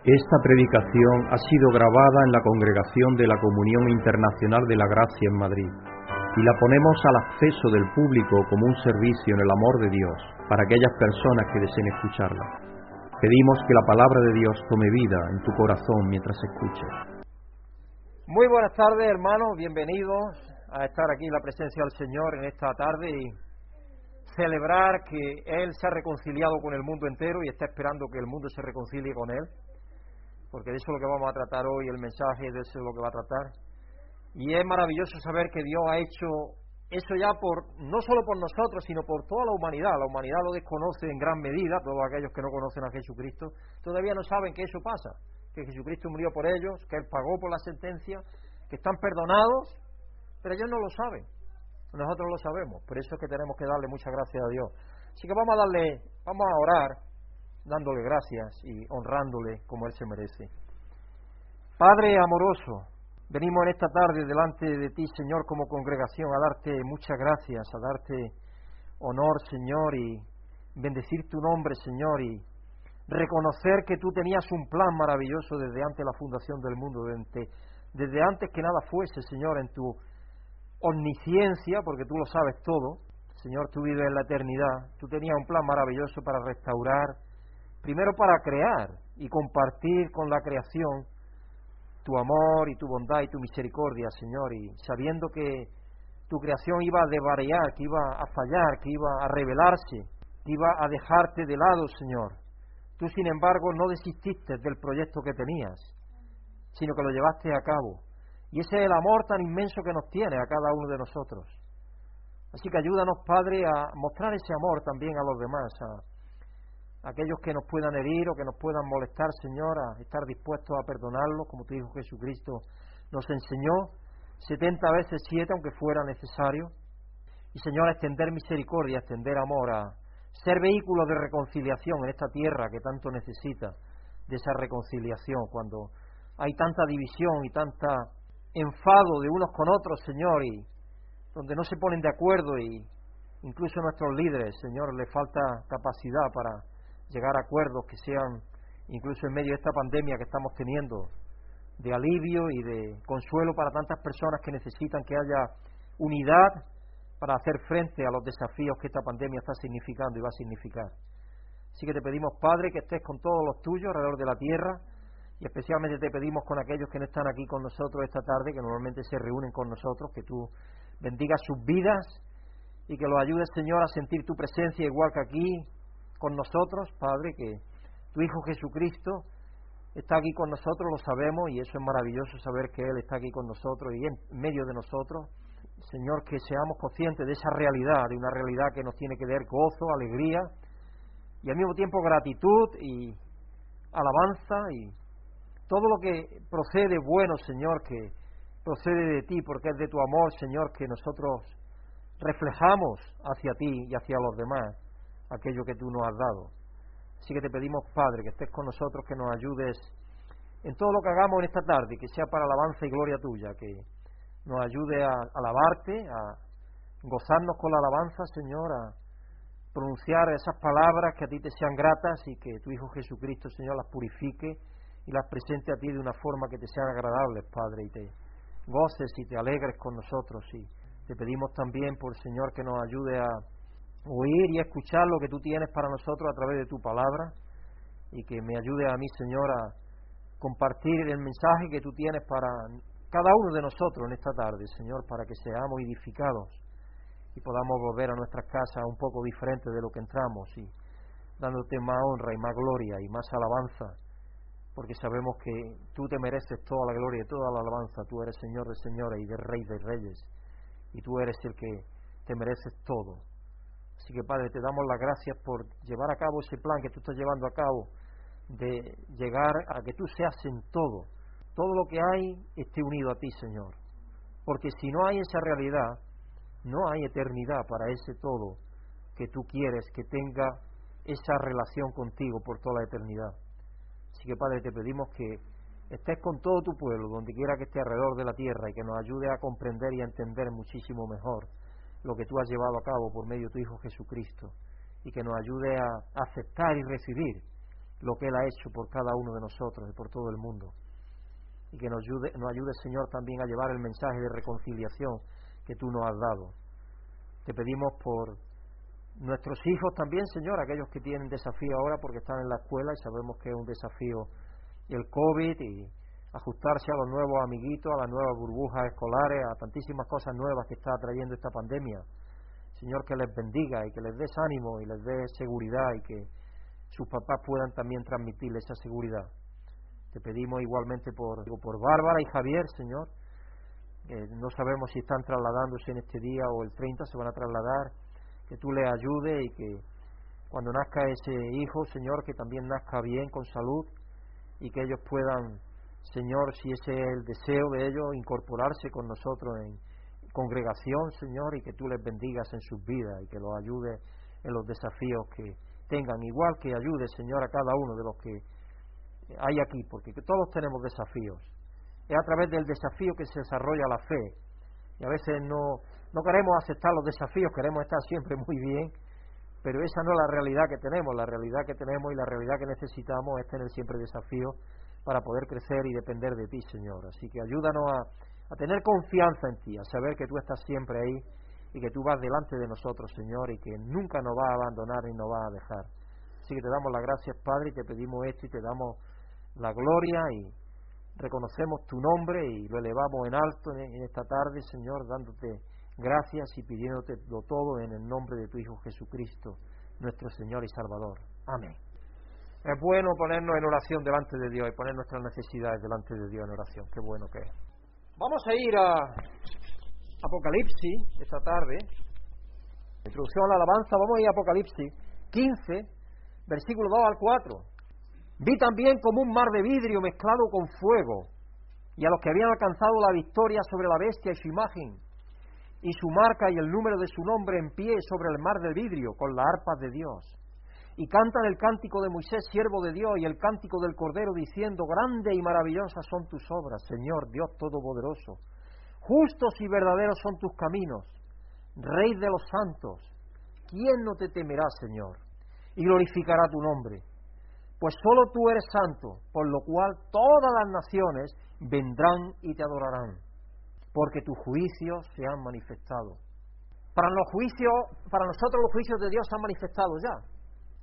Esta predicación ha sido grabada en la congregación de la Comunión Internacional de la Gracia en Madrid y la ponemos al acceso del público como un servicio en el amor de Dios para aquellas personas que deseen escucharla. Pedimos que la palabra de Dios tome vida en tu corazón mientras escuches. Muy buenas tardes, hermanos, bienvenidos a estar aquí en la presencia del Señor en esta tarde y celebrar que Él se ha reconciliado con el mundo entero y está esperando que el mundo se reconcilie con Él porque de eso es lo que vamos a tratar hoy, el mensaje de eso es lo que va a tratar. Y es maravilloso saber que Dios ha hecho eso ya por no solo por nosotros, sino por toda la humanidad. La humanidad lo desconoce en gran medida, todos aquellos que no conocen a Jesucristo todavía no saben que eso pasa, que Jesucristo murió por ellos, que Él pagó por la sentencia, que están perdonados, pero ellos no lo saben. Nosotros lo sabemos, por eso es que tenemos que darle muchas gracias a Dios. Así que vamos a darle, vamos a orar dándole gracias y honrándole como Él se merece. Padre amoroso, venimos en esta tarde delante de ti, Señor, como congregación, a darte muchas gracias, a darte honor, Señor, y bendecir tu nombre, Señor, y reconocer que tú tenías un plan maravilloso desde antes de la fundación del mundo, desde, desde antes que nada fuese, Señor, en tu omnisciencia, porque tú lo sabes todo, Señor, tú vives en la eternidad, tú tenías un plan maravilloso para restaurar, Primero para crear y compartir con la creación tu amor y tu bondad y tu misericordia, Señor, y sabiendo que tu creación iba a desvariar, que iba a fallar, que iba a rebelarse, que iba a dejarte de lado, Señor. Tú, sin embargo, no desististe del proyecto que tenías, sino que lo llevaste a cabo. Y ese es el amor tan inmenso que nos tiene a cada uno de nosotros. Así que ayúdanos, Padre, a mostrar ese amor también a los demás, aquellos que nos puedan herir o que nos puedan molestar, Señor, a estar dispuestos a perdonarlos, como tu Hijo Jesucristo nos enseñó, setenta veces siete, aunque fuera necesario. Y, Señor, a extender misericordia, a extender amor, a ser vehículo de reconciliación en esta tierra que tanto necesita de esa reconciliación, cuando hay tanta división y tanta enfado de unos con otros, Señor, y donde no se ponen de acuerdo y incluso nuestros líderes, Señor, les falta capacidad para llegar a acuerdos que sean, incluso en medio de esta pandemia que estamos teniendo, de alivio y de consuelo para tantas personas que necesitan que haya unidad para hacer frente a los desafíos que esta pandemia está significando y va a significar. Así que te pedimos, Padre, que estés con todos los tuyos alrededor de la tierra y especialmente te pedimos con aquellos que no están aquí con nosotros esta tarde, que normalmente se reúnen con nosotros, que tú bendigas sus vidas y que los ayudes, Señor, a sentir tu presencia igual que aquí, con nosotros, Padre, que tu Hijo Jesucristo está aquí con nosotros, lo sabemos, y eso es maravilloso saber que Él está aquí con nosotros y en medio de nosotros. Señor, que seamos conscientes de esa realidad, de una realidad que nos tiene que dar gozo, alegría y al mismo tiempo gratitud y alabanza y todo lo que procede bueno, Señor, que procede de ti, porque es de tu amor, Señor, que nosotros reflejamos hacia ti y hacia los demás aquello que tú nos has dado. Así que te pedimos, Padre, que estés con nosotros, que nos ayudes en todo lo que hagamos en esta tarde, que sea para alabanza y gloria tuya, que nos ayude a alabarte, a gozarnos con la alabanza, Señor, a pronunciar esas palabras que a ti te sean gratas y que tu Hijo Jesucristo, Señor, las purifique y las presente a ti de una forma que te sean agradables, Padre, y te goces y te alegres con nosotros. Y te pedimos también, por Señor, que nos ayude a oír y escuchar lo que tú tienes para nosotros a través de tu palabra y que me ayude a mí, Señor, a compartir el mensaje que tú tienes para cada uno de nosotros en esta tarde, Señor, para que seamos edificados y podamos volver a nuestras casas un poco diferentes de lo que entramos y dándote más honra y más gloria y más alabanza, porque sabemos que tú te mereces toda la gloria y toda la alabanza, tú eres Señor de señores y de Rey de reyes, y tú eres el que te mereces todo. Así que Padre, te damos las gracias por llevar a cabo ese plan que tú estás llevando a cabo, de llegar a que tú seas en todo, todo lo que hay esté unido a ti, Señor. Porque si no hay esa realidad, no hay eternidad para ese todo que tú quieres que tenga esa relación contigo por toda la eternidad. Así que Padre, te pedimos que estés con todo tu pueblo, donde quiera que esté alrededor de la tierra, y que nos ayude a comprender y a entender muchísimo mejor lo que tú has llevado a cabo por medio de tu Hijo Jesucristo y que nos ayude a aceptar y recibir lo que Él ha hecho por cada uno de nosotros y por todo el mundo. Y que nos ayude, nos ayude, Señor, también a llevar el mensaje de reconciliación que tú nos has dado. Te pedimos por nuestros hijos también, Señor, aquellos que tienen desafío ahora porque están en la escuela y sabemos que es un desafío el COVID y ajustarse a los nuevos amiguitos, a las nuevas burbujas escolares, a tantísimas cosas nuevas que está trayendo esta pandemia. Señor, que les bendiga y que les des ánimo y les dé seguridad y que sus papás puedan también transmitirles esa seguridad. Te pedimos igualmente por, por Bárbara y Javier, Señor. no sabemos si están trasladándose en este día o el 30 se van a trasladar. Que tú les ayudes y que cuando nazca ese hijo, Señor, que también nazca bien, con salud, y que ellos puedan, Señor, si ese es el deseo de ellos, incorporarse con nosotros en congregación, Señor, y que tú les bendigas en sus vidas y que los ayudes en los desafíos que, tengan, igual que ayude, Señor, a cada uno de los que hay aquí, porque todos tenemos desafíos. Es a través del desafío que se desarrolla la fe. Y a veces no, no queremos aceptar los desafíos, queremos estar siempre muy bien, pero esa no es la realidad que tenemos. La realidad que tenemos y la realidad que necesitamos es tener siempre desafíos para poder crecer y depender de ti, Señor. Así que ayúdanos a, tener confianza en ti, a saber que tú estás siempre ahí y que tú vas delante de nosotros, Señor, y que nunca nos va a abandonar ni nos va a dejar. Así que te damos las gracias, Padre, y te pedimos esto y te damos la gloria y reconocemos tu nombre y lo elevamos en alto en esta tarde, Señor, dándote gracias y pidiéndote lo todo en el nombre de tu Hijo Jesucristo, nuestro Señor y Salvador. Amén. Es bueno ponernos en oración delante de Dios y poner nuestras necesidades delante de Dios en oración. Qué bueno que es. Vamos a ir a Apocalipsis esta tarde. Introducción a la alabanza, vamos a ir a Apocalipsis 15, versículo 2 al 4. Vi también como un mar de vidrio mezclado con fuego, y a los que habían alcanzado la victoria sobre la bestia y su imagen, y su marca y el número de su nombre en pie sobre el mar de vidrio, con la arpa de Dios. Y cantan el cántico de Moisés, siervo de Dios, y el cántico del Cordero, diciendo, Grande y maravillosas son tus obras, Señor Dios Todopoderoso Justos y verdaderos son tus caminos, Rey de los santos. ¿Quién no te temerá, Señor? Y glorificará tu nombre. Pues solo tú eres santo, por lo cual todas las naciones vendrán y te adorarán, porque tus juicios se han manifestado. Para, los juicios, para nosotros los juicios de Dios se han manifestado ya.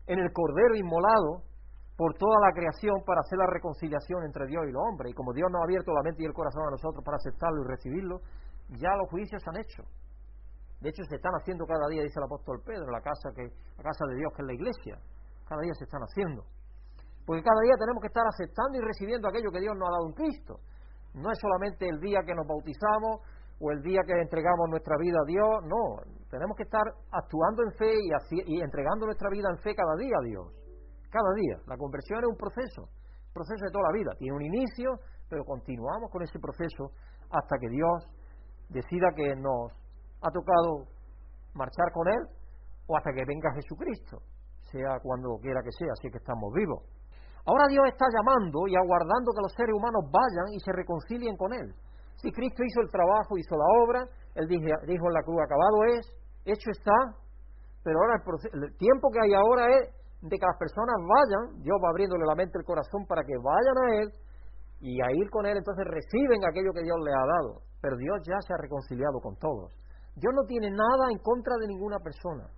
En el Cordero inmolado, por toda la creación para hacer la reconciliación entre Dios y los hombres. Y como Dios nos ha abierto la mente y el corazón a nosotros para aceptarlo y recibirlo, ya los juicios se han hecho. De hecho, se están haciendo cada día, dice el apóstol Pedro, la casa, que, la casa de Dios que es la iglesia. Cada día se están haciendo. Porque cada día tenemos que estar aceptando y recibiendo aquello que Dios nos ha dado en Cristo. No es solamente el día que nos bautizamos o el día que entregamos nuestra vida a Dios, no. Tenemos que estar actuando en fe y, entregando nuestra vida en fe cada día a Dios cada día. La conversión es un proceso, proceso de toda la vida. Tiene un inicio, pero continuamos con ese proceso hasta que Dios decida que nos ha tocado marchar con Él o hasta que venga Jesucristo, sea cuando quiera que sea, así que estamos vivos. Ahora Dios está llamando y aguardando que los seres humanos vayan y se reconcilien con Él. Si Cristo hizo el trabajo, hizo la obra, Él dijo, en la cruz, acabado es, hecho está, pero ahora el, el tiempo que hay ahora es de que las personas vayan, Dios va abriéndole la mente el corazón para que vayan a Él y a ir con Él, entonces reciben aquello que Dios le ha dado. Pero Dios ya se ha reconciliado con todos. Dios no tiene nada en contra de ninguna persona.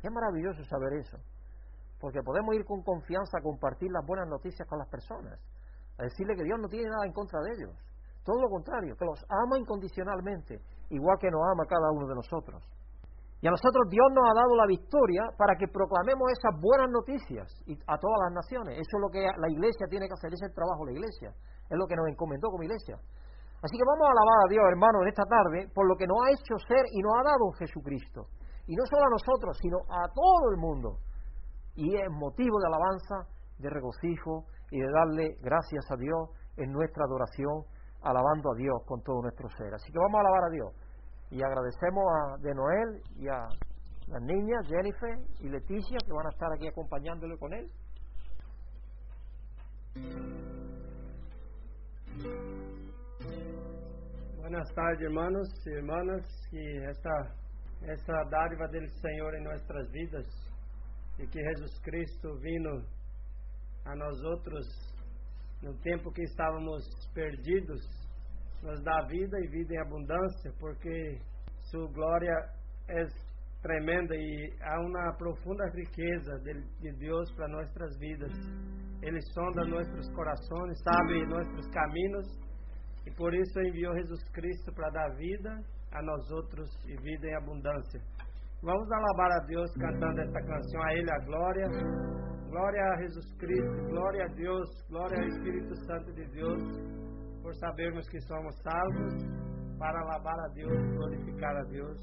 Qué maravilloso saber eso. Porque podemos ir con confianza a compartir las buenas noticias con las personas. A decirle que Dios no tiene nada en contra de ellos. Todo lo contrario, que los ama incondicionalmente, igual que nos ama cada uno de nosotros. Y a nosotros Dios nos ha dado la victoria para que proclamemos esas buenas noticias a todas las naciones. Eso es lo que la iglesia tiene que hacer, ese es el trabajo de la iglesia. Es lo que nos encomendó como iglesia. Así que vamos a alabar a Dios, hermanos, en esta tarde por lo que nos ha hecho ser y nos ha dado Jesucristo. Y no solo a nosotros, sino a todo el mundo. Y es motivo de alabanza, de regocijo y de darle gracias a Dios en nuestra adoración, alabando a Dios con todo nuestro ser. Así que vamos a alabar a Dios. Y agradecemos a de Noel y a las niñas, Jennifer y Leticia, que van a estar aquí acompañándole con él. Buenas tardes, hermanos y hermanas, y esta, esta dádiva del Señor en nuestras vidas, y que Jesucristo vino a nós outros no tempo que estávamos perdidos, nos dá vida e vida em abundância, porque sua glória é tremenda e há uma profunda riqueza de, de Deus para nossas vidas. Ele sonda nossos corações, sabe nossos caminhos e por isso enviou Jesus Cristo para dar vida a nós outros e vida em abundância. Vamos alabar a Deus cantando esta canção, a Ele a glória. Glória a Jesus Cristo, glória a Deus, glória ao Espírito Santo de Deus, por sabermos que somos salvos, para alabar a Deus, glorificar a Deus.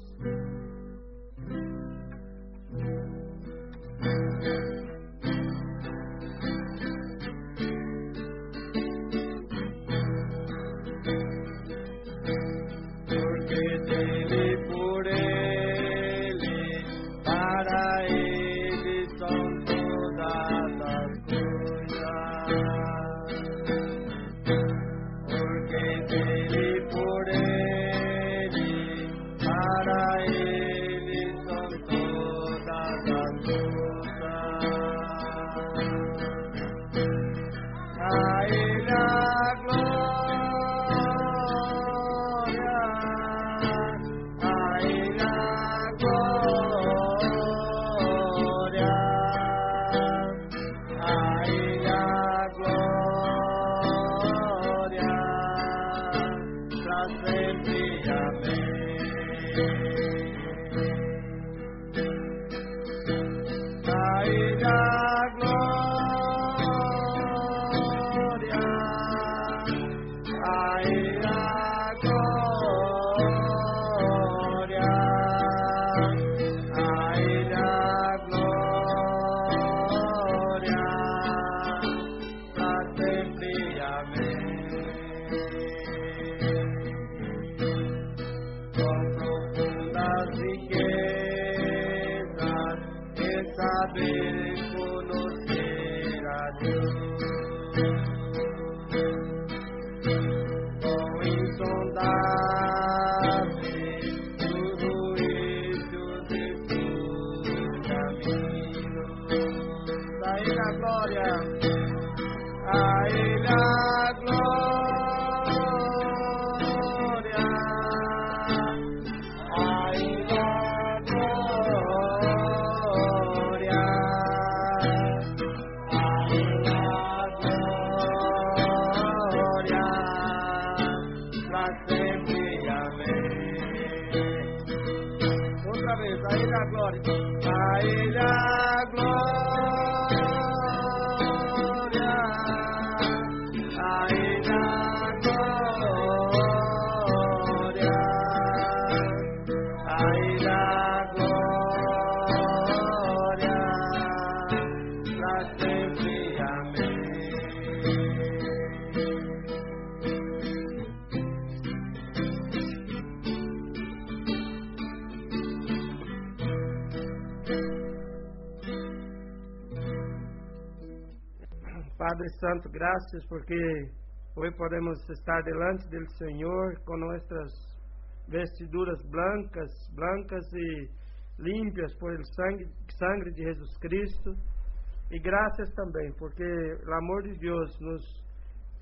Graças porque hoje podemos estar delante do Senhor com nossas vestiduras blancas, blancas e limpas por el sangue, sangue de Jesus Cristo. E graças também, porque o amor de Deus nos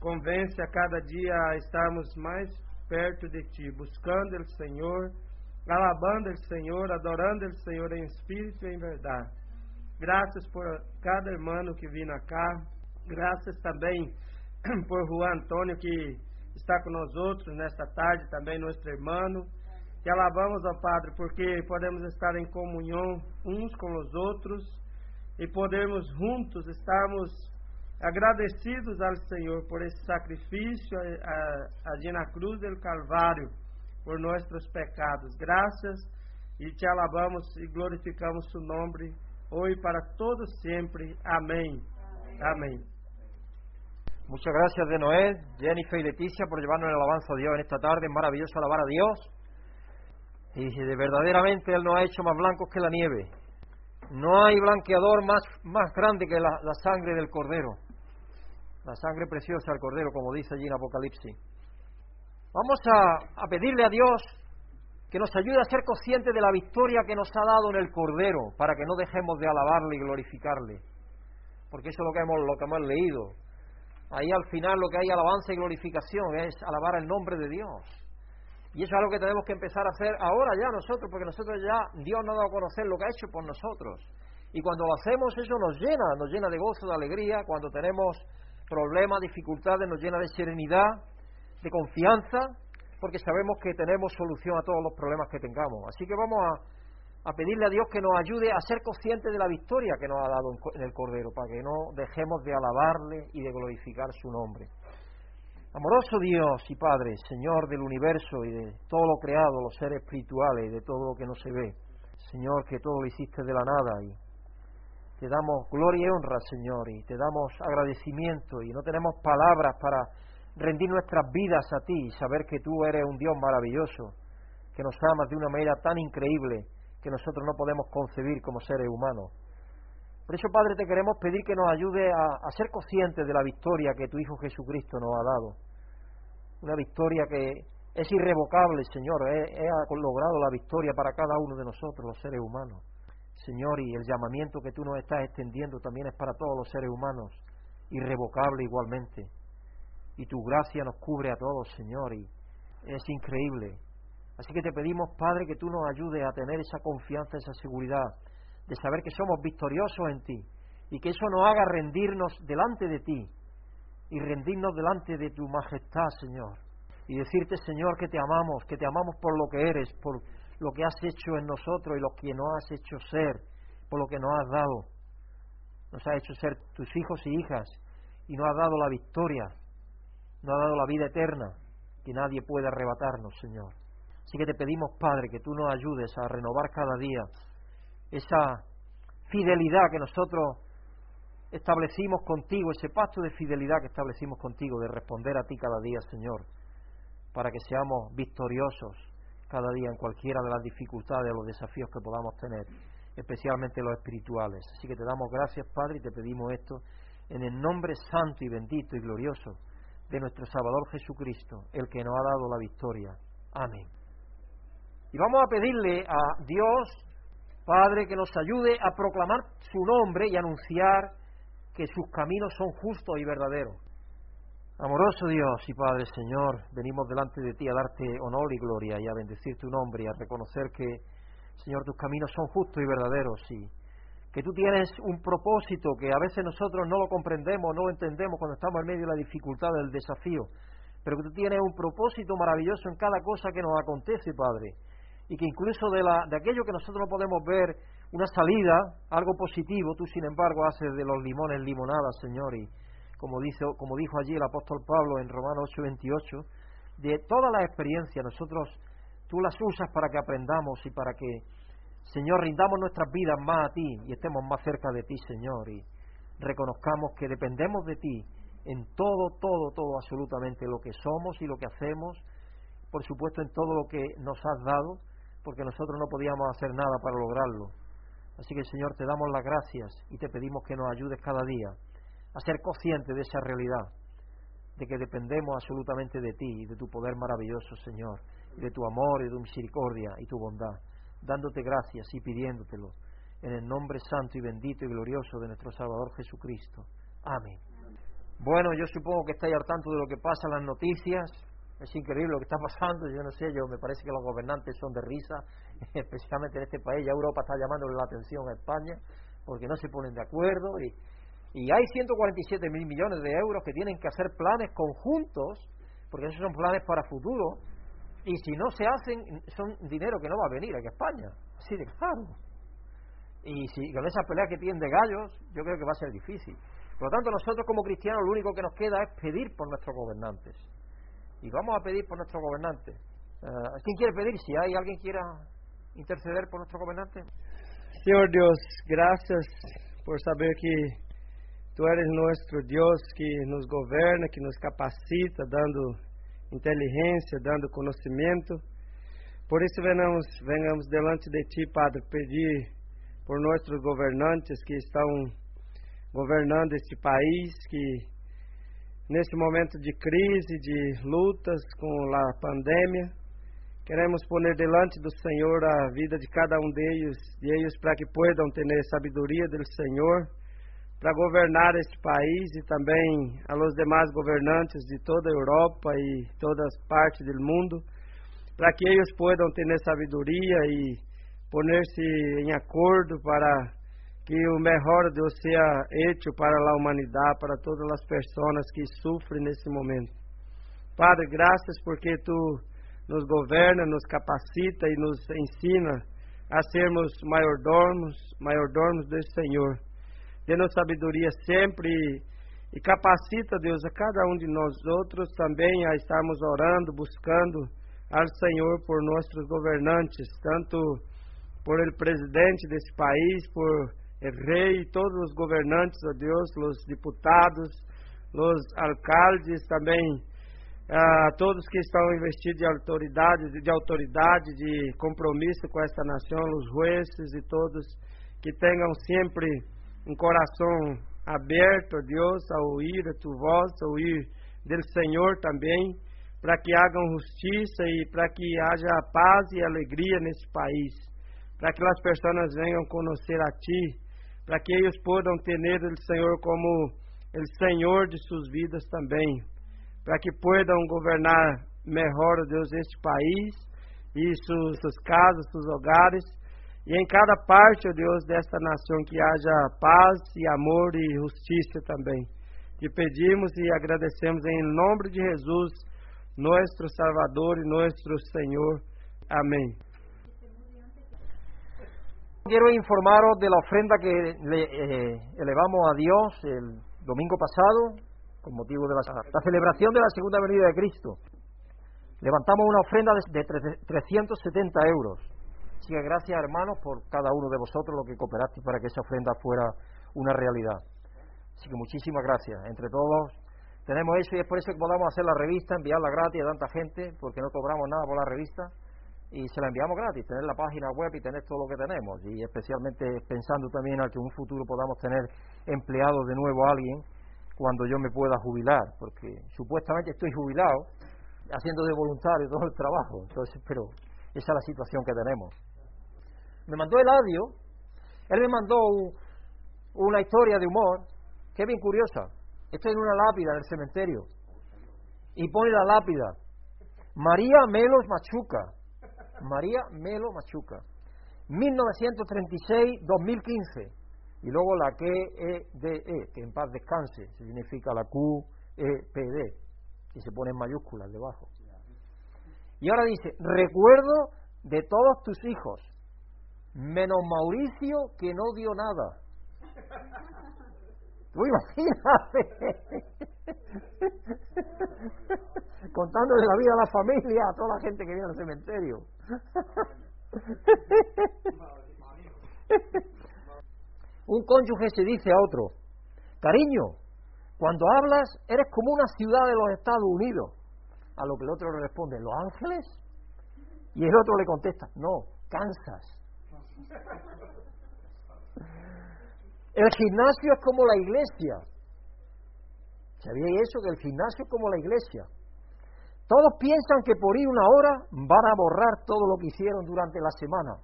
convence a cada dia a estarmos mais perto de Ti, buscando o Senhor, alabando o Senhor, adorando o Senhor em espírito e em verdade. Graças por cada irmão que vem cá, Graças também por Juan Antônio que está com nós outros nesta tarde, também nosso irmão. Que alabamos ao Padre porque podemos estar em comunhão uns com os outros e podemos juntos estarmos agradecidos ao Senhor por esse sacrifício ali na cruz do Calvário por nossos pecados. Graças e te alabamos e glorificamos o nome hoje para todos sempre. Amém. Amén. Muchas gracias de Noé, Jennifer y Leticia por llevarnos el alabanza a Dios en esta tarde. Es maravilloso alabar a Dios. Y de verdaderamente Él nos ha hecho más blancos que la nieve. No hay blanqueador más, más grande que la, la sangre del Cordero. La sangre preciosa del Cordero, como dice allí en Apocalipsis. Vamos a, a pedirle a Dios que nos ayude a ser conscientes de la victoria que nos ha dado en el Cordero, para que no dejemos de alabarle y glorificarle. porque eso es lo que hemos, lo que hemos leído. Ahí al final lo que hay alabanza y glorificación es alabar el nombre de Dios. Y eso es algo que tenemos que empezar a hacer ahora ya nosotros, porque nosotros ya, Dios nos ha dado a conocer lo que ha hecho por nosotros. Y cuando lo hacemos, eso nos llena, nos llena de gozo, de alegría. Cuando tenemos problemas, dificultades, nos llena de serenidad, de confianza, porque sabemos que tenemos solución a todos los problemas que tengamos. Así que vamos a, a pedirle a Dios que nos ayude a ser conscientes de la victoria que nos ha dado en el Cordero, para que no dejemos de alabarle y de glorificar su nombre. Amoroso Dios y Padre, Señor del universo y de todo lo creado, los seres espirituales y de todo lo que no se ve. Señor, que todo lo hiciste de la nada y te damos gloria y honra, Señor, y te damos agradecimiento y no tenemos palabras para rendir nuestras vidas a ti y saber que tú eres un Dios maravilloso, que nos amas de una manera tan increíble que nosotros no podemos concebir como seres humanos. Por eso, Padre, te queremos pedir que nos ayude a, ser conscientes de la victoria que tu Hijo Jesucristo nos ha dado. Una victoria que es irrevocable, Señor. He, logrado la victoria para cada uno de nosotros, los seres humanos. Señor, y el llamamiento que tú nos estás extendiendo también es para todos los seres humanos, irrevocable igualmente. Y tu gracia nos cubre a todos, Señor, y es increíble. Así que te pedimos, Padre, que tú nos ayudes a tener esa confianza, esa seguridad de saber que somos victoriosos en ti y que eso nos haga rendirnos delante de ti y rendirnos delante de tu majestad, Señor. Y decirte, Señor, que te amamos, que te amamos por lo que eres, por lo que has hecho en nosotros y lo que nos has hecho ser, por lo que nos has dado. Nos has hecho ser tus hijos y hijas y nos has dado la victoria, nos has dado la vida eterna que nadie puede arrebatarnos, Señor. Así que te pedimos, Padre, que tú nos ayudes a renovar cada día esa fidelidad que nosotros establecimos contigo, ese pacto de fidelidad que establecimos contigo, de responder a ti cada día, Señor, para que seamos victoriosos cada día en cualquiera de las dificultades o los desafíos que podamos tener, especialmente los espirituales. Así que te damos gracias, Padre, y te pedimos esto en el nombre santo y bendito y glorioso de nuestro Salvador Jesucristo, el que nos ha dado la victoria. Amén. Y vamos a pedirle a Dios, Padre, que nos ayude a proclamar su nombre y anunciar que sus caminos son justos y verdaderos. Amoroso Dios y Padre Señor, venimos delante de ti a darte honor y gloria y a bendecir tu nombre y a reconocer que, Señor, tus caminos son justos y verdaderos y que tú tienes un propósito que a veces nosotros no lo comprendemos, no lo entendemos cuando estamos en medio de la dificultad, del desafío, pero que tú tienes un propósito maravilloso en cada cosa que nos acontece, Padre, y que incluso de, la, de aquello que nosotros no podemos ver una salida, algo positivo, tú sin embargo haces de los limones limonada, Señor, y como, dice, como dijo allí el apóstol Pablo en Romanos 8:28, de todas las experiencias nosotros tú las usas para que aprendamos y para que, Señor, rindamos nuestras vidas más a ti y estemos más cerca de ti, Señor, y reconozcamos que dependemos de ti en todo, todo, todo, absolutamente lo que somos y lo que hacemos, por supuesto en todo lo que nos has dado, porque nosotros no podíamos hacer nada para lograrlo. Así que, Señor, te damos las gracias y te pedimos que nos ayudes cada día a ser consciente de esa realidad, de que dependemos absolutamente de ti y de tu poder maravilloso, Señor, y de tu amor y de tu misericordia y tu bondad, dándote gracias y pidiéndotelo en el nombre santo y bendito y glorioso de nuestro Salvador Jesucristo. Amén. Bueno, yo supongo que estáis al tanto de lo que pasa en las noticias. Es increíble lo que está pasando. Yo no sé, yo me parece que los gobernantes son de risa, especialmente en este país. Ya Europa está llamándole la atención a España porque no se ponen de acuerdo y y hay 147 mil millones de euros que tienen que hacer planes conjuntos, porque esos son planes para futuro, y si no se hacen, son dinero que no va a venir aquí a España. Así de claro. Y si con esa pelea que tienen de gallos, yo creo que va a ser difícil. Por lo tanto, nosotros como cristianos lo único que nos queda es pedir por nuestros gobernantes. Y vamos a pedir por nuestros gobernantes. Uh, ¿Quién quiere pedir? Si hay alguien quiera interceder por nuestro gobernante. Señor Dios, gracias por saber que Tu eres nosso Deus que nos governa, que nos capacita, dando inteligência, dando conhecimento. Por isso, venhamos, venhamos delante de Ti, Padre, pedir por nossos governantes que estão governando este país, que nesse momento de crise, de lutas com a pandemia, queremos pôr delante do Senhor a vida de cada um deles, de eles para que possam ter sabedoria do Senhor para governar este país e também a los demais governantes de toda a Europa e todas partes do mundo, para que eles possam ter sabedoria e poner-se em acordo para que o melhor Deus seja hecho para a humanidade, para todas as pessoas que sofrem nesse momento. Padre, graças porque tu nos governa, nos capacita e nos ensina a sermos maiordomos, maiordomos do Senhor. Dê-nos sabedoria sempre e capacita, Deus, a cada um de nós outros também a estarmos orando, buscando ao Senhor por nossos governantes, tanto por el presidente desse país, por rei, todos os governantes, ó Deus, os deputados, os alcaldes também, a todos que estão investidos de autoridade, de autoridade, de compromisso com esta nação, os jueces e todos que tenham sempre um coração aberto a Deus, a ouvir a tua voz, a ouvir do Senhor também, para que hagam justiça e para que haja paz e alegria nesse país, para que as pessoas venham conhecer a Ti, para que eles possam ter o Senhor como o Senhor de suas vidas também para que possam governar melhor, Deus, este país e suas, suas casas, seus hogares, e em cada parte, ó Deus, desta nação que haja paz e amor e justiça também. Te pedimos e agradecemos em nome de Jesus, nosso Salvador e nosso Senhor. Amém. Quiero informaros de la ofrenda que le, eh, elevamos a Dios el domingo pasado con motivo de la, celebración de la segunda venida de Cristo. Levantamos una ofrenda de, 370 euros. Así que gracias, hermanos, por cada uno de vosotros lo que cooperaste para que esa ofrenda fuera una realidad. Así que muchísimas gracias. Entre todos tenemos eso y es por eso que podamos hacer la revista, enviarla gratis a tanta gente, porque no cobramos nada por la revista y se la enviamos gratis, tener la página web y tener todo lo que tenemos y especialmente pensando también al que en un futuro podamos tener empleado de nuevo a alguien cuando yo me pueda jubilar, porque supuestamente estoy jubilado, haciendo de voluntario todo el trabajo, entonces, pero esa es la situación que tenemos. Me mandó el audio, él me mandó una historia de humor, que bien curiosa. Estoy en una lápida en el cementerio, y pone la lápida, María Melos Machuca, María Melo Machuca, 1936-2015 y luego la QEDE, e, que en paz descanse, significa la QEPD, que se pone en mayúsculas debajo. Y ahora dice, recuerdo de todos tus hijos, menos Mauricio que no dio nada. Tú imagínate, contándole la vida a la familia, a toda la gente que viene al cementerio. Un cónyuge se dice a otro, cariño, cuando hablas eres como una ciudad de los Estados Unidos. A lo que el otro le responde, ¿Los Ángeles? Y el otro le contesta, no, Kansas. El gimnasio es como la iglesia. ¿Sabíais eso? Que el gimnasio es como la iglesia. Todos piensan que por ir una hora van a borrar todo lo que hicieron durante la semana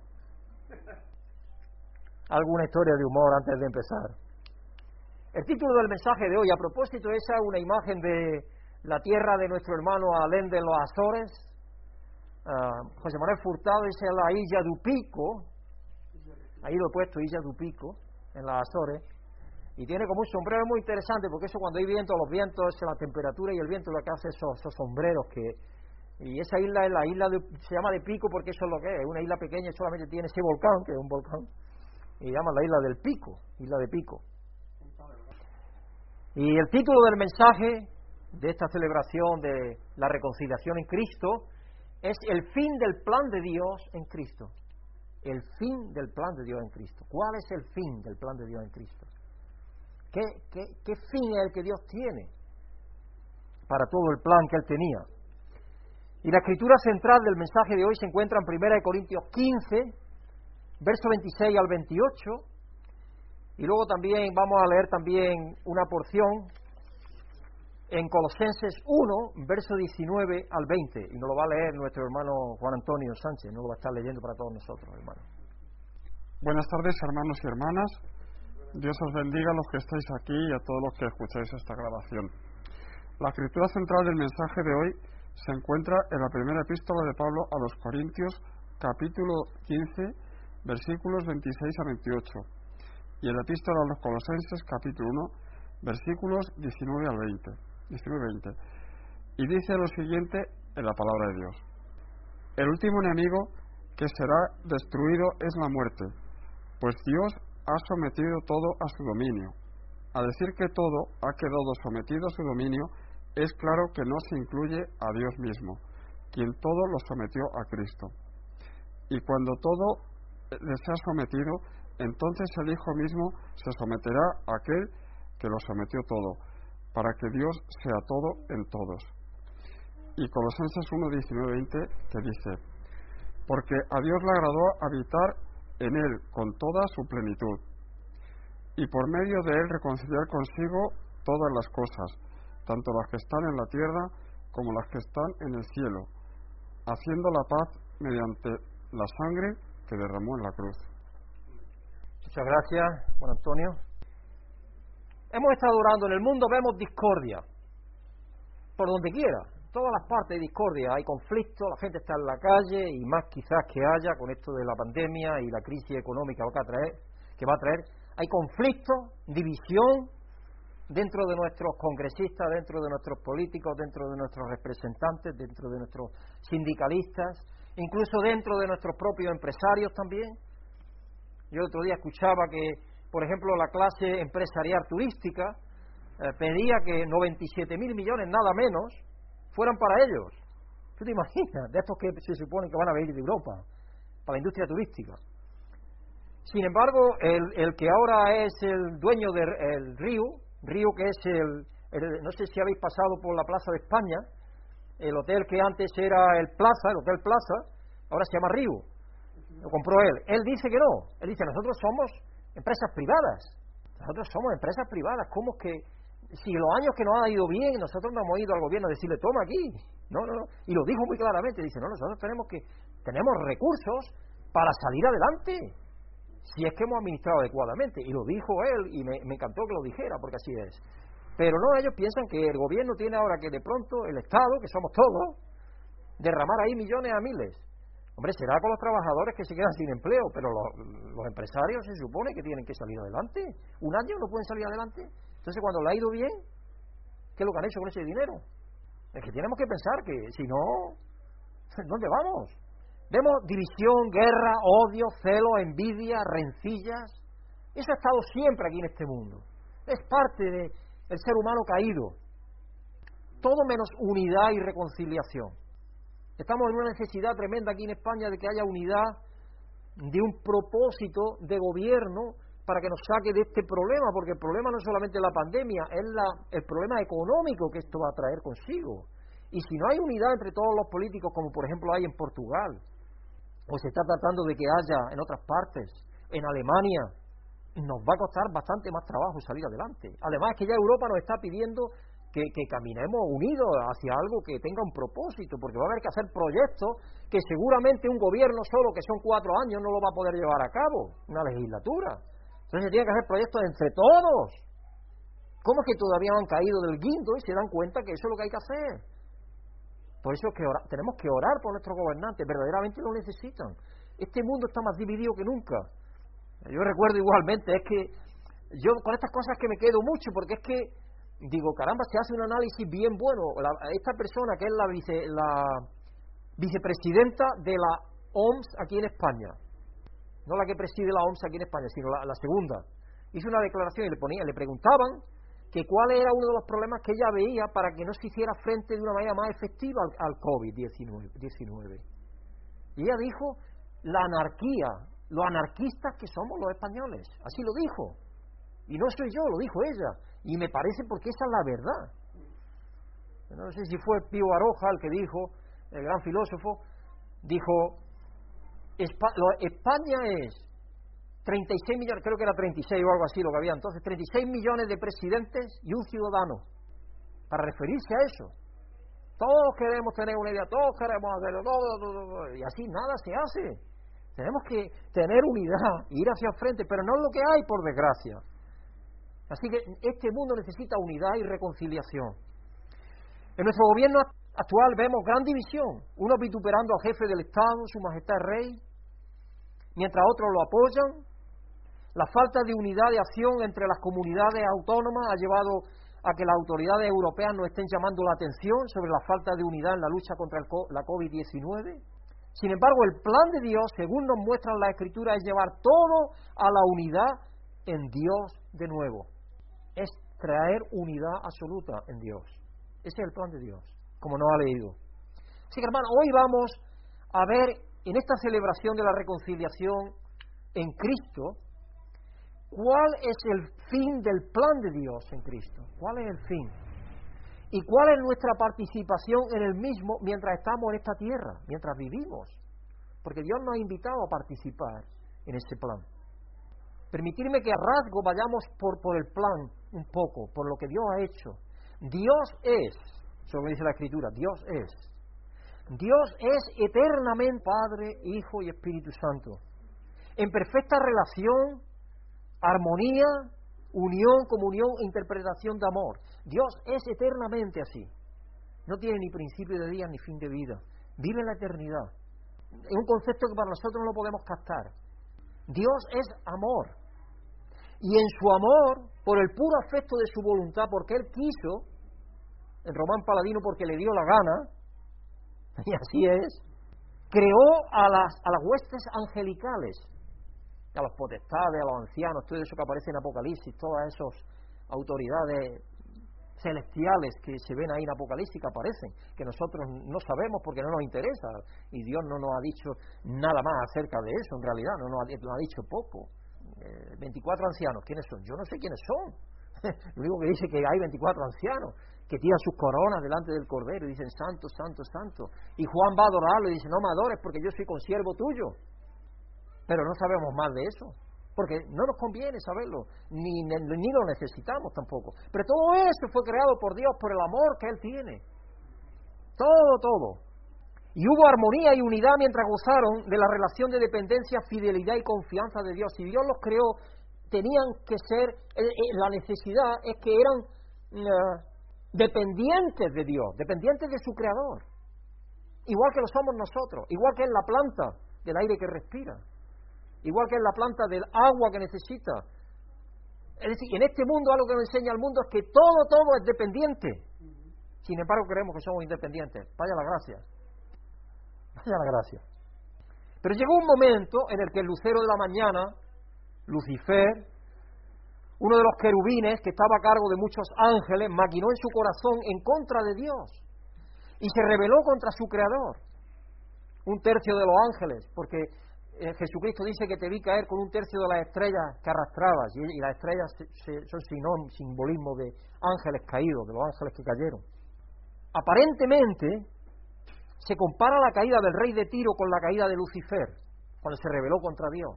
alguna historia de humor antes de empezar. El título del mensaje de hoy, a propósito, es una imagen de la tierra de nuestro hermano Alén de los Azores. Ah, José Manuel Furtado es la isla de Upico, ahí lo he puesto, isla de Upico, en las Azores, y tiene como un sombrero muy interesante, porque eso cuando hay viento, los vientos, la temperatura y el viento lo que hace esos, sombreros que... Y esa isla es la isla de, se llama de Pico porque eso es lo que es, una isla pequeña y solamente tiene ese volcán, que es un volcán y llama la isla del Pico, isla de Pico. Y el título del mensaje de esta celebración de la reconciliación en Cristo es el fin del plan de Dios en Cristo. El fin del plan de Dios en Cristo. ¿Cuál es el fin del plan de Dios en Cristo? ¿Qué, qué, qué fin es el que Dios tiene para todo el plan que Él tenía? Y la escritura central del mensaje de hoy se encuentra en 1 Corintios 15, verso 26 al 28, y luego también vamos a leer también una porción en Colosenses 1, verso 19 al 20, y nos lo va a leer nuestro hermano Juan Antonio Sánchez, no lo va a estar leyendo para todos nosotros, hermano. Buenas tardes, hermanos y hermanas. Dios os bendiga a los que estáis aquí y a todos los que escucháis esta grabación. La escritura central del mensaje de hoy se encuentra en la primera epístola de Pablo a los Corintios, capítulo 15, versículos 26 a 28, y en la epístola a los Colosenses, capítulo 1, versículos 19 al 20, 19 20. Y dice lo siguiente en la palabra de Dios. El último enemigo que será destruido es la muerte, pues Dios ha sometido todo a su dominio. A decir que todo ha quedado sometido a su dominio, es claro que no se incluye a Dios mismo, quien todo lo sometió a Cristo. Y cuando todo le sea sometido, entonces el Hijo mismo se someterá a aquel que lo sometió todo, para que Dios sea todo en todos. Y Colosenses 1, 19, 20 que dice, porque a Dios le agradó habitar en él con toda su plenitud, y por medio de él reconciliar consigo todas las cosas, tanto las que están en la tierra como las que están en el cielo, haciendo la paz mediante la sangre que derramó en la cruz. Muchas gracias, Juan Antonio. Hemos estado orando en el mundo, vemos discordia, por donde quiera, todas las partes de discordia, hay conflicto, la gente está en la calle y más quizás que haya con esto de la pandemia y la crisis económica que va a traer, que va a traer hay conflicto, división dentro de nuestros congresistas, dentro de nuestros políticos, dentro de nuestros representantes, dentro de nuestros sindicalistas, incluso dentro de nuestros propios empresarios también. Yo otro día escuchaba que, por ejemplo, la clase empresarial turística eh, pedía que 97 mil millones, nada menos, fueran para ellos. ¿Tú te imaginas? De estos que se supone que van a venir de Europa, para la industria turística. Sin embargo, el, que ahora es el dueño del río, río que es el, no sé si habéis pasado por la Plaza de España, el hotel que antes era el Plaza, el Hotel Plaza, ahora se llama Río, lo compró él. Él dice que no, él dice, nosotros somos empresas privadas, nosotros somos empresas privadas, ¿cómo que si los años que nos ha ido bien, nosotros no hemos ido al gobierno a decirle, toma aquí, no, no, no, y lo dijo muy claramente, dice, no, nosotros tenemos que, tenemos recursos para salir adelante, si es que hemos administrado adecuadamente. Y lo dijo él y me, encantó que lo dijera, porque así es. Pero no, ellos piensan que el gobierno tiene ahora que de pronto el Estado, que somos todos, derramar ahí millones a miles. Hombre, será con los trabajadores que se quedan sin empleo, pero los, empresarios se supone que tienen que salir adelante. Un año no pueden salir adelante. Entonces, cuando le ha ido bien, ¿qué es lo que han hecho con ese dinero? Es que tenemos que pensar que si no, ¿dónde vamos? Vemos división, guerra, odio, celo, envidia, rencillas. Eso ha estado siempre aquí en este mundo. Es parte del ser humano caído. Todo menos unidad y reconciliación. Estamos en una necesidad tremenda aquí en España de que haya unidad de un propósito de gobierno para que nos saque de este problema, porque el problema no es solamente la pandemia, es la, el problema económico que esto va a traer consigo. Y si no hay unidad entre todos los políticos, como por ejemplo hay en Portugal, o se está tratando de que haya en otras partes, en Alemania, nos va a costar bastante más trabajo salir adelante. Además que ya Europa nos está pidiendo que, caminemos unidos hacia algo que tenga un propósito, porque va a haber que hacer proyectos que seguramente un gobierno solo, que son cuatro años, no lo va a poder llevar a cabo, una legislatura. Entonces se tiene que hacer proyectos entre todos. ¿Cómo es que todavía no han caído del guindo y se dan cuenta que eso es lo que hay que hacer? Por eso que tenemos que orar por nuestros gobernantes, verdaderamente lo necesitan. Este mundo está más dividido que nunca. Yo recuerdo igualmente, es que yo con estas cosas que me quedo mucho, porque es que digo, caramba, se hace un análisis bien bueno. esta persona que es la, vice, la vicepresidenta de la OMS aquí en España, no la que preside la OMS aquí en España, sino la, segunda, hizo una declaración y le ponía, le preguntaban que cuál era uno de los problemas que ella veía para que no se hiciera frente de una manera más efectiva al, COVID-19. Y ella dijo, la anarquía, los anarquistas que somos los españoles, así lo dijo. Y no soy yo, lo dijo ella. Y me parece porque esa es la verdad. No sé si fue Pío Aroja el que dijo, el gran filósofo, dijo, España es 36 millones, creo que era 36 o algo así lo que había entonces, 36 millones de presidentes y un ciudadano, para referirse a eso. Todos queremos tener una idea, todos queremos hacerlo, todo, y así nada se hace. Tenemos que tener unidad, ir hacia el frente, pero no es lo que hay, por desgracia. Así que este mundo necesita unidad y reconciliación. En nuestro gobierno actual vemos gran división, unos vituperando al jefe del Estado, su majestad el rey, mientras otros lo apoyan. La falta de unidad de acción entre las comunidades autónomas ha llevado a que las autoridades europeas nos estén llamando la atención sobre la falta de unidad en la lucha contra la COVID-19. Sin embargo, el plan de Dios, según nos muestran las Escrituras, es llevar todo a la unidad en Dios de nuevo. Es traer unidad absoluta en Dios. Ese es el plan de Dios, como nos ha leído. Así que, hermano, hoy vamos a ver en esta celebración de la reconciliación en Cristo, ¿Cuál es el fin del plan de Dios en Cristo? ¿Cuál es el fin? ¿Y cuál es nuestra participación en el mismo mientras estamos en esta tierra, mientras vivimos? Porque Dios nos ha invitado a participar en ese plan. Permitirme que a rasgo vayamos por, por el plan un poco, por lo que Dios ha hecho. Dios es, eso lo dice la Escritura, Dios es. Dios es eternamente Padre, Hijo y Espíritu Santo. En perfecta relación armonía, unión, comunión e interpretación de amor. Dios es eternamente así. No tiene ni principio de día ni fin de vida. Vive en la eternidad. Es un concepto que para nosotros no lo podemos captar. Dios es amor. Y en su amor, por el puro afecto de su voluntad, porque Él quiso, en Román Paladino porque le dio la gana, y así es, creó a las, a las huestes angelicales a los potestades, a los ancianos, todo eso que aparece en Apocalipsis, todas esas autoridades celestiales que se ven ahí en Apocalipsis que aparecen, que nosotros no sabemos porque no nos interesa y Dios no nos ha dicho nada más acerca de eso, en realidad no nos ha, dicho poco. 24 eh, ancianos, ¿quiénes son? Yo no sé quiénes son. Lo único que dice que hay 24 ancianos que tiran sus coronas delante del Cordero y dicen santo, santo, santo. Y Juan va a adorarlo y dice, no me adores porque yo soy consiervo tuyo. Pero no sabemos más de eso, porque no nos conviene saberlo, ni, ni lo necesitamos tampoco. Pero todo eso fue creado por Dios por el amor que Él tiene. Todo, todo. Y hubo armonía y unidad mientras gozaron de la relación de dependencia, fidelidad y confianza de Dios. Si Dios los creó, tenían que ser, eh, eh, la necesidad es que eran eh, dependientes de Dios, dependientes de su Creador. Igual que lo somos nosotros, igual que en la planta del aire que respira igual que en la planta del agua que necesita. Es decir, en este mundo algo que nos enseña el mundo es que todo, todo es dependiente. Sin embargo, creemos que somos independientes. Vaya la gracia. Vaya la gracia. Pero llegó un momento en el que el lucero de la mañana, Lucifer, uno de los querubines que estaba a cargo de muchos ángeles, maquinó en su corazón en contra de Dios y se rebeló contra su creador. Un tercio de los ángeles, porque eh, Jesucristo dice que te vi caer con un tercio de las estrellas que arrastrabas, y, las estrellas son simbolismo de ángeles caídos, de los ángeles que cayeron. Aparentemente, se compara la caída del rey de Tiro con la caída de Lucifer, cuando se rebeló contra Dios.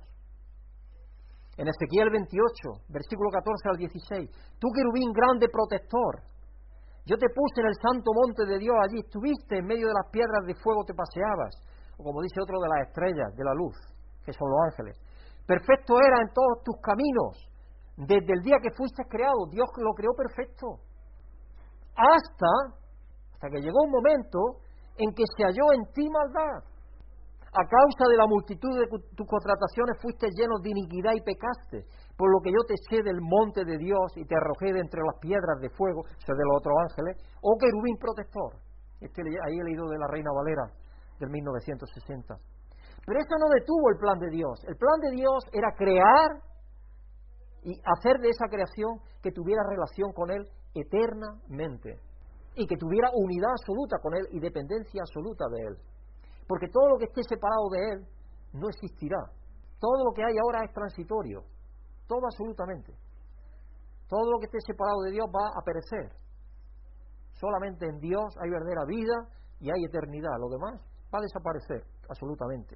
En Ezequiel 28, versículo 14 al 16, tú querubín grande protector, yo te puse en el santo monte de Dios, allí estuviste en medio de las piedras de fuego, te paseabas, o como dice otro, de las estrellas, de la luz que son los ángeles. Perfecto era en todos tus caminos, desde el día que fuiste creado, Dios lo creó perfecto. Hasta, hasta que llegó un momento en que se halló en ti maldad. A causa de la multitud de tus contrataciones fuiste lleno de iniquidad y pecaste, por lo que yo te eché del monte de Dios y te arrojé de entre las piedras de fuego, o sea, de los otros ángeles, oh querubín protector. Este, ahí he leído de la Reina Valera del 1960. Pero eso no detuvo el plan de Dios. El plan de Dios era crear y hacer de esa creación que tuviera relación con Él eternamente y que tuviera unidad absoluta con Él y dependencia absoluta de Él. Porque todo lo que esté separado de Él no existirá. Todo lo que hay ahora es transitorio. Todo absolutamente. Todo lo que esté separado de Dios va a perecer. Solamente en Dios hay verdadera vida y hay eternidad. Lo demás va a desaparecer absolutamente.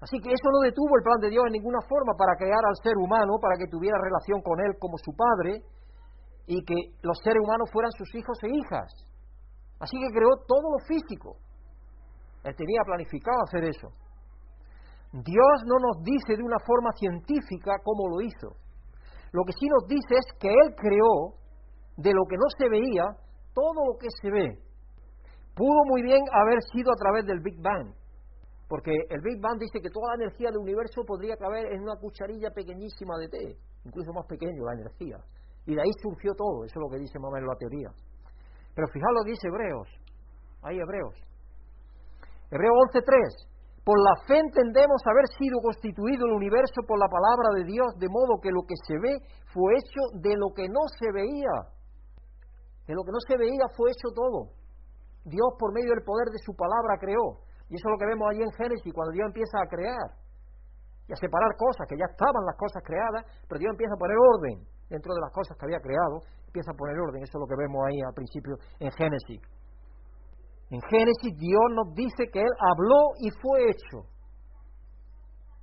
Así que eso no detuvo el plan de Dios en ninguna forma para crear al ser humano, para que tuviera relación con él como su padre y que los seres humanos fueran sus hijos e hijas. Así que creó todo lo físico. Él tenía planificado hacer eso. Dios no nos dice de una forma científica cómo lo hizo, Lo que sí nos dice es que Él creó de lo que no se veía todo lo que se ve. Pudo muy bien haber sido a través del Big Bang, porque el Big Bang dice que toda la energía del universo podría caber en una cucharilla pequeñísima de té, incluso más pequeño la energía. Y de ahí surgió todo, eso es lo que dice más o menos la teoría. Pero fijaos lo que dice Hebreos, hay Hebreos. Hebreo 11.3, por la fe entendemos haber sido constituido el universo por la palabra de Dios, de modo que lo que se ve fue hecho de lo que no se veía. De lo que no se veía fue hecho todo. Dios por medio del poder de su palabra creó. Y eso es lo que vemos allí en Génesis, cuando Dios empieza a crear y a separar cosas, que ya estaban las cosas creadas, pero Dios empieza a poner orden dentro de las cosas que había creado, empieza a poner orden. Eso es lo que vemos ahí al principio en Génesis. En Génesis Dios nos dice que Él habló y fue hecho.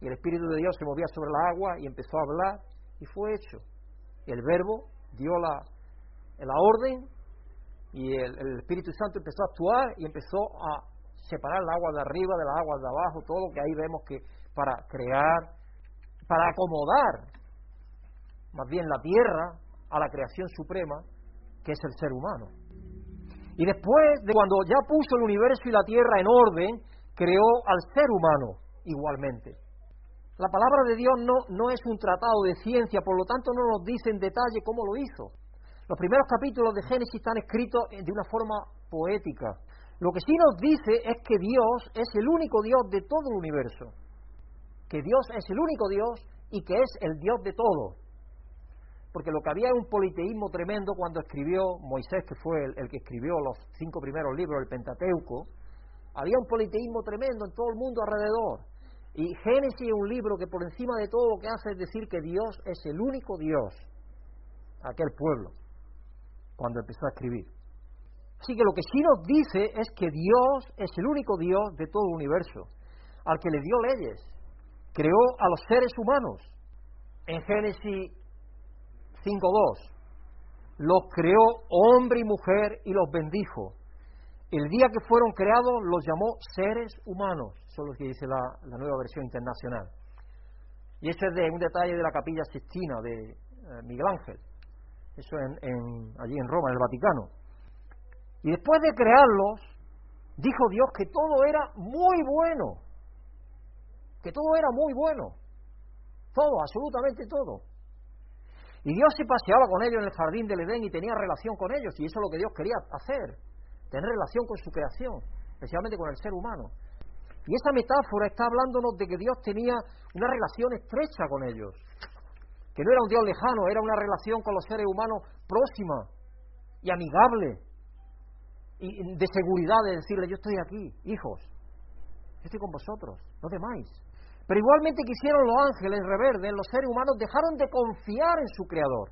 Y el Espíritu de Dios se movía sobre la agua y empezó a hablar y fue hecho. El Verbo dio la, la orden y el, Espíritu Santo empezó a actuar y empezó a separar el agua de arriba de las aguas de abajo, todo lo que ahí vemos que para crear, para acomodar más bien la tierra a la creación suprema que es el ser humano. Y después de cuando ya puso el universo y la tierra en orden, creó al ser humano igualmente. La palabra de Dios no, no es un tratado de ciencia, por lo tanto no nos dice en detalle cómo lo hizo. Los primeros capítulos de Génesis están escritos de una forma poética. Lo que sí nos dice es que Dios es el único Dios de todo el universo. Que Dios es el único Dios y que es el Dios de todo porque lo que había es un politeísmo tremendo cuando escribió Moisés, que fue el, que escribió los cinco primeros libros del Pentateuco, había un politeísmo tremendo en todo el mundo alrededor. Y Génesis es un libro que por encima de todo lo que hace es decir que Dios es el único Dios, aquel pueblo, cuando empezó a escribir. Así que lo que sí nos dice es que Dios es el único Dios de todo el universo, al que le dio leyes, creó a los seres humanos. En Génesis 5.2. Los creó hombre y mujer y los bendijo. El día que fueron creados los llamó seres humanos. Eso es lo que dice la, nueva versión internacional. Y ese es de un detalle de la capilla Sistina de eh, Miguel Ángel. Eso en, allí en Roma, en el Vaticano. Y después de crearlos, dijo Dios que todo era muy bueno. Que todo era muy bueno. Todo, absolutamente todo. Y Dios se paseaba con ellos en el jardín del Edén y tenía relación con ellos, y eso es lo que Dios quería hacer, tener relación con su creación, especialmente con el ser humano. Y esa metáfora está hablándonos de que Dios tenía una relación estrecha con ellos, que no era un Dios lejano, era una relación con los seres humanos próxima y amigable, y de seguridad de decirle, yo estoy aquí, hijos, yo estoy con vosotros, no temáis. Pero igualmente quisieron los ángeles rebeldes, los seres humanos dejaron de confiar en su Creador.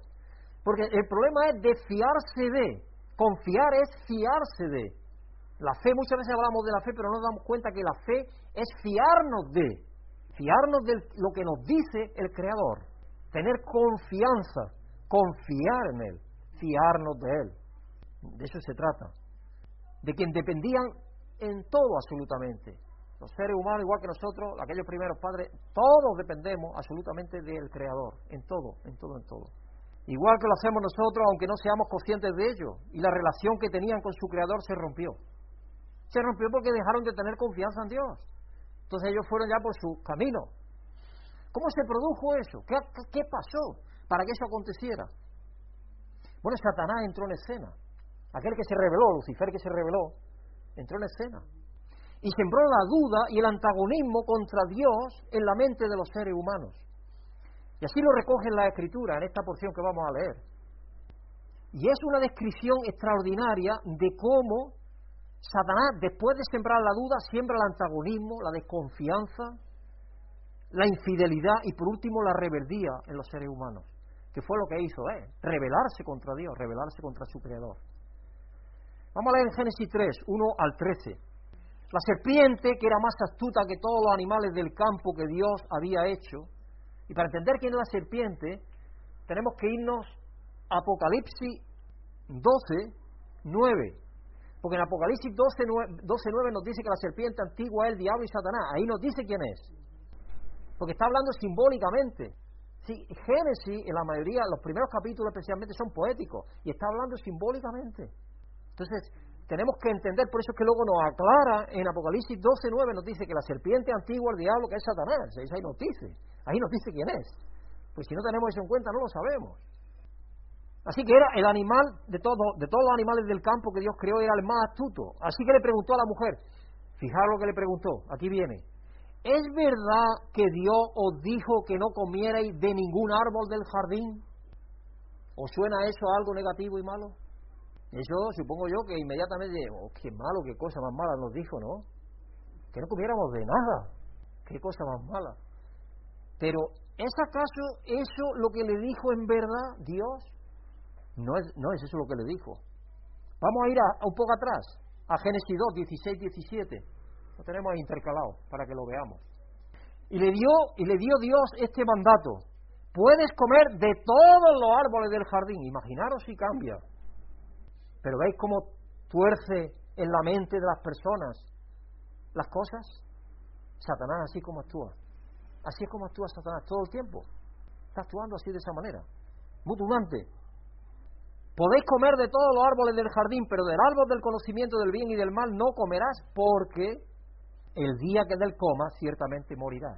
Porque el problema es de fiarse de. Confiar es fiarse de. La fe, muchas veces hablamos de la fe, pero no nos damos cuenta que la fe es fiarnos de. Fiarnos de lo que nos dice el Creador. Tener confianza. Confiar en Él. Fiarnos de Él. De eso se trata. De quien dependían en todo absolutamente. Los seres humanos, igual que nosotros, aquellos primeros padres, todos dependemos absolutamente del Creador, en todo, en todo, en todo. Igual que lo hacemos nosotros, aunque no seamos conscientes de ello. Y la relación que tenían con su Creador se rompió. Se rompió porque dejaron de tener confianza en Dios. Entonces ellos fueron ya por su camino. ¿Cómo se produjo eso? ¿Qué, qué pasó para que eso aconteciera? Bueno, Satanás entró en escena. Aquel que se reveló, Lucifer que se reveló, entró en escena y sembró la duda y el antagonismo contra Dios en la mente de los seres humanos. Y así lo recoge en la Escritura, en esta porción que vamos a leer. Y es una descripción extraordinaria de cómo Satanás, después de sembrar la duda, siembra el antagonismo, la desconfianza, la infidelidad y por último la rebeldía en los seres humanos, que fue lo que hizo, ¿eh? rebelarse contra Dios, rebelarse contra su Creador. Vamos a leer en Génesis 3, 1 al 13. La serpiente, que era más astuta que todos los animales del campo que Dios había hecho, y para entender quién es la serpiente, tenemos que irnos a Apocalipsis 12, 9. Porque en Apocalipsis 12 9, nos dice que la serpiente antigua es el diablo y Satanás. Ahí nos dice quién es. Porque está hablando simbólicamente. Sí, Génesis, en la mayoría, los primeros capítulos especialmente son poéticos y está hablando simbólicamente. Entonces, tenemos que entender, por eso es que luego nos aclara en Apocalipsis 12.9, nos dice que la serpiente antigua, el diablo, que es Satanás, ahí nos dice, ahí nos dice quién es. Pues si no tenemos eso en cuenta, no lo sabemos. Así que era el animal de, todo, de todos los animales del campo que Dios creó, era el más astuto. Así que le preguntó a la mujer, fijaros lo que le preguntó, aquí viene, ¿es verdad que Dios os dijo que no comierais de ningún árbol del jardín? ¿Os suena eso a algo negativo y malo? Eso supongo yo que inmediatamente, oh, qué malo, qué cosa más mala nos dijo, ¿no? Que no comiéramos de nada, qué cosa más mala. Pero, ¿es acaso eso lo que le dijo en verdad Dios? No es, no es eso lo que le dijo. Vamos a ir a, un poco atrás, a Génesis 2, 16, 17. Lo tenemos intercalado para que lo veamos. Y le dio, y le dio Dios este mandato. Puedes comer de todos los árboles del jardín. Imaginaros si cambia. Pero ¿veis cómo tuerce en la mente de las personas las cosas? Satanás así como actúa. Así es como actúa Satanás todo el tiempo. Está actuando así de esa manera. Mutunante. Podéis comer de todos los árboles del jardín, pero del árbol del conocimiento del bien y del mal no comerás, porque el día que del coma ciertamente morirás.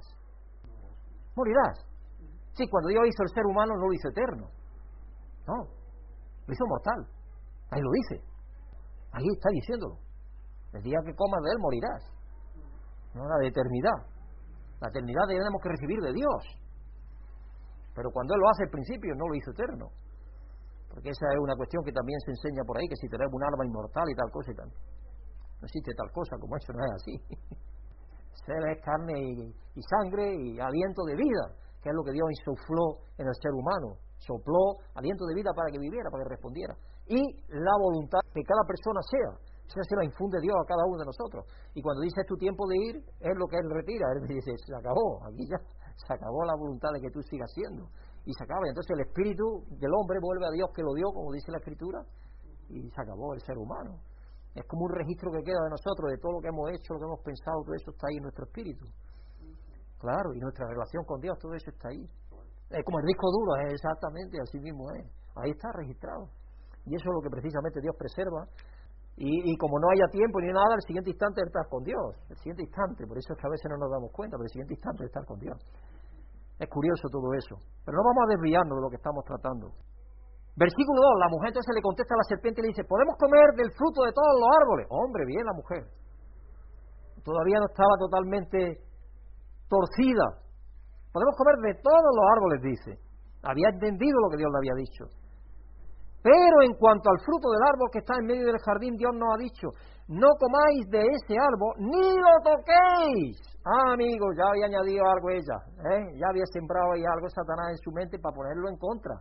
Morirás. Sí, cuando Dios hizo el ser humano no lo hizo eterno. No, lo hizo mortal. Ahí lo dice. Ahí está diciéndolo. El día que comas de él morirás. No la de eternidad. La eternidad tenemos que recibir de Dios. Pero cuando Él lo hace al principio, no lo hizo eterno. Porque esa es una cuestión que también se enseña por ahí, que si tenemos un alma inmortal y tal cosa y tal. No existe tal cosa como eso, no es así. Ser es carne y, sangre y aliento de vida, que es lo que Dios insufló en el ser humano. Sopló aliento de vida para que viviera, para que respondiera. Y la voluntad que cada persona sea. Esa se la infunde Dios a cada uno de nosotros. Y cuando dice es tu tiempo de ir, es lo que Él retira. Él dice, se acabó, aquí ya se acabó la voluntad de que tú sigas siendo y se acaba. Entonces el espíritu del hombre vuelve a Dios que lo dio, como dice la escritura, y se acabó el ser humano. Es como un registro que queda de nosotros, de todo lo que hemos hecho, lo que hemos pensado, todo eso está ahí en nuestro espíritu. Claro, y nuestra relación con Dios, todo eso está ahí. Es como el disco duro, es exactamente así mismo es. Ahí está registrado. Y eso es lo que precisamente Dios preserva. Y, como no haya tiempo ni nada, el siguiente instante es estar con Dios. El siguiente instante, por eso es que a veces no nos damos cuenta, pero el siguiente instante es estar con Dios. Es curioso todo eso. Pero no vamos a desviarnos de lo que estamos tratando. Versículo 2, la mujer entonces le contesta a la serpiente y le dice, ¿podemos comer del fruto de todos los árboles? Hombre, bien la mujer. Todavía no estaba totalmente torcida. Podemos comer de todos los árboles, dice. Había entendido lo que Dios le había dicho. Pero en cuanto al fruto del árbol que está en medio del jardín, Dios nos ha dicho, no comáis de ese árbol, ni lo toquéis, Ah, amigo, ya había añadido algo ella, ¿eh? ya había sembrado ahí algo Satanás en su mente para ponerlo en contra.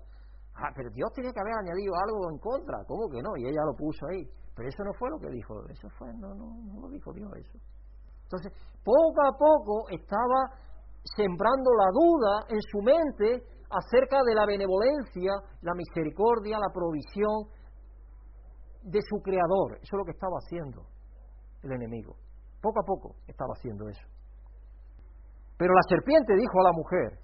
Ah, pero Dios tenía que haber añadido algo en contra, ¿cómo que no? Y ella lo puso ahí. Pero eso no fue lo que dijo, eso fue, no, no, no lo dijo Dios eso. Entonces, poco a poco estaba sembrando la duda en su mente acerca de la benevolencia, la misericordia, la provisión de su creador. Eso es lo que estaba haciendo el enemigo. Poco a poco estaba haciendo eso. Pero la serpiente dijo a la mujer,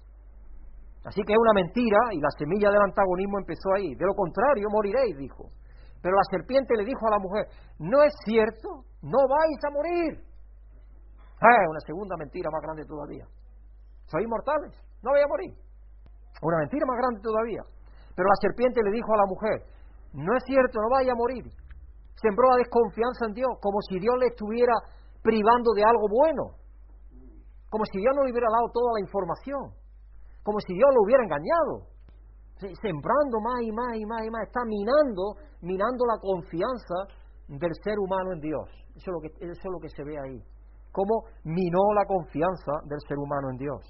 así que es una mentira y la semilla del antagonismo empezó ahí. De lo contrario, moriréis, dijo. Pero la serpiente le dijo a la mujer, no es cierto, no vais a morir. Ah, una segunda mentira más grande todavía. Sois mortales, no vais a morir. Una mentira más grande todavía. Pero la serpiente le dijo a la mujer, no es cierto, no vais a morir. Sembró la desconfianza en Dios, como si Dios le estuviera privando de algo bueno como si Dios no le hubiera dado toda la información, como si Dios lo hubiera engañado, sembrando más y más y más y más, está minando, minando la confianza del ser humano en Dios. Eso es lo que, eso es lo que se ve ahí. Cómo minó la confianza del ser humano en Dios.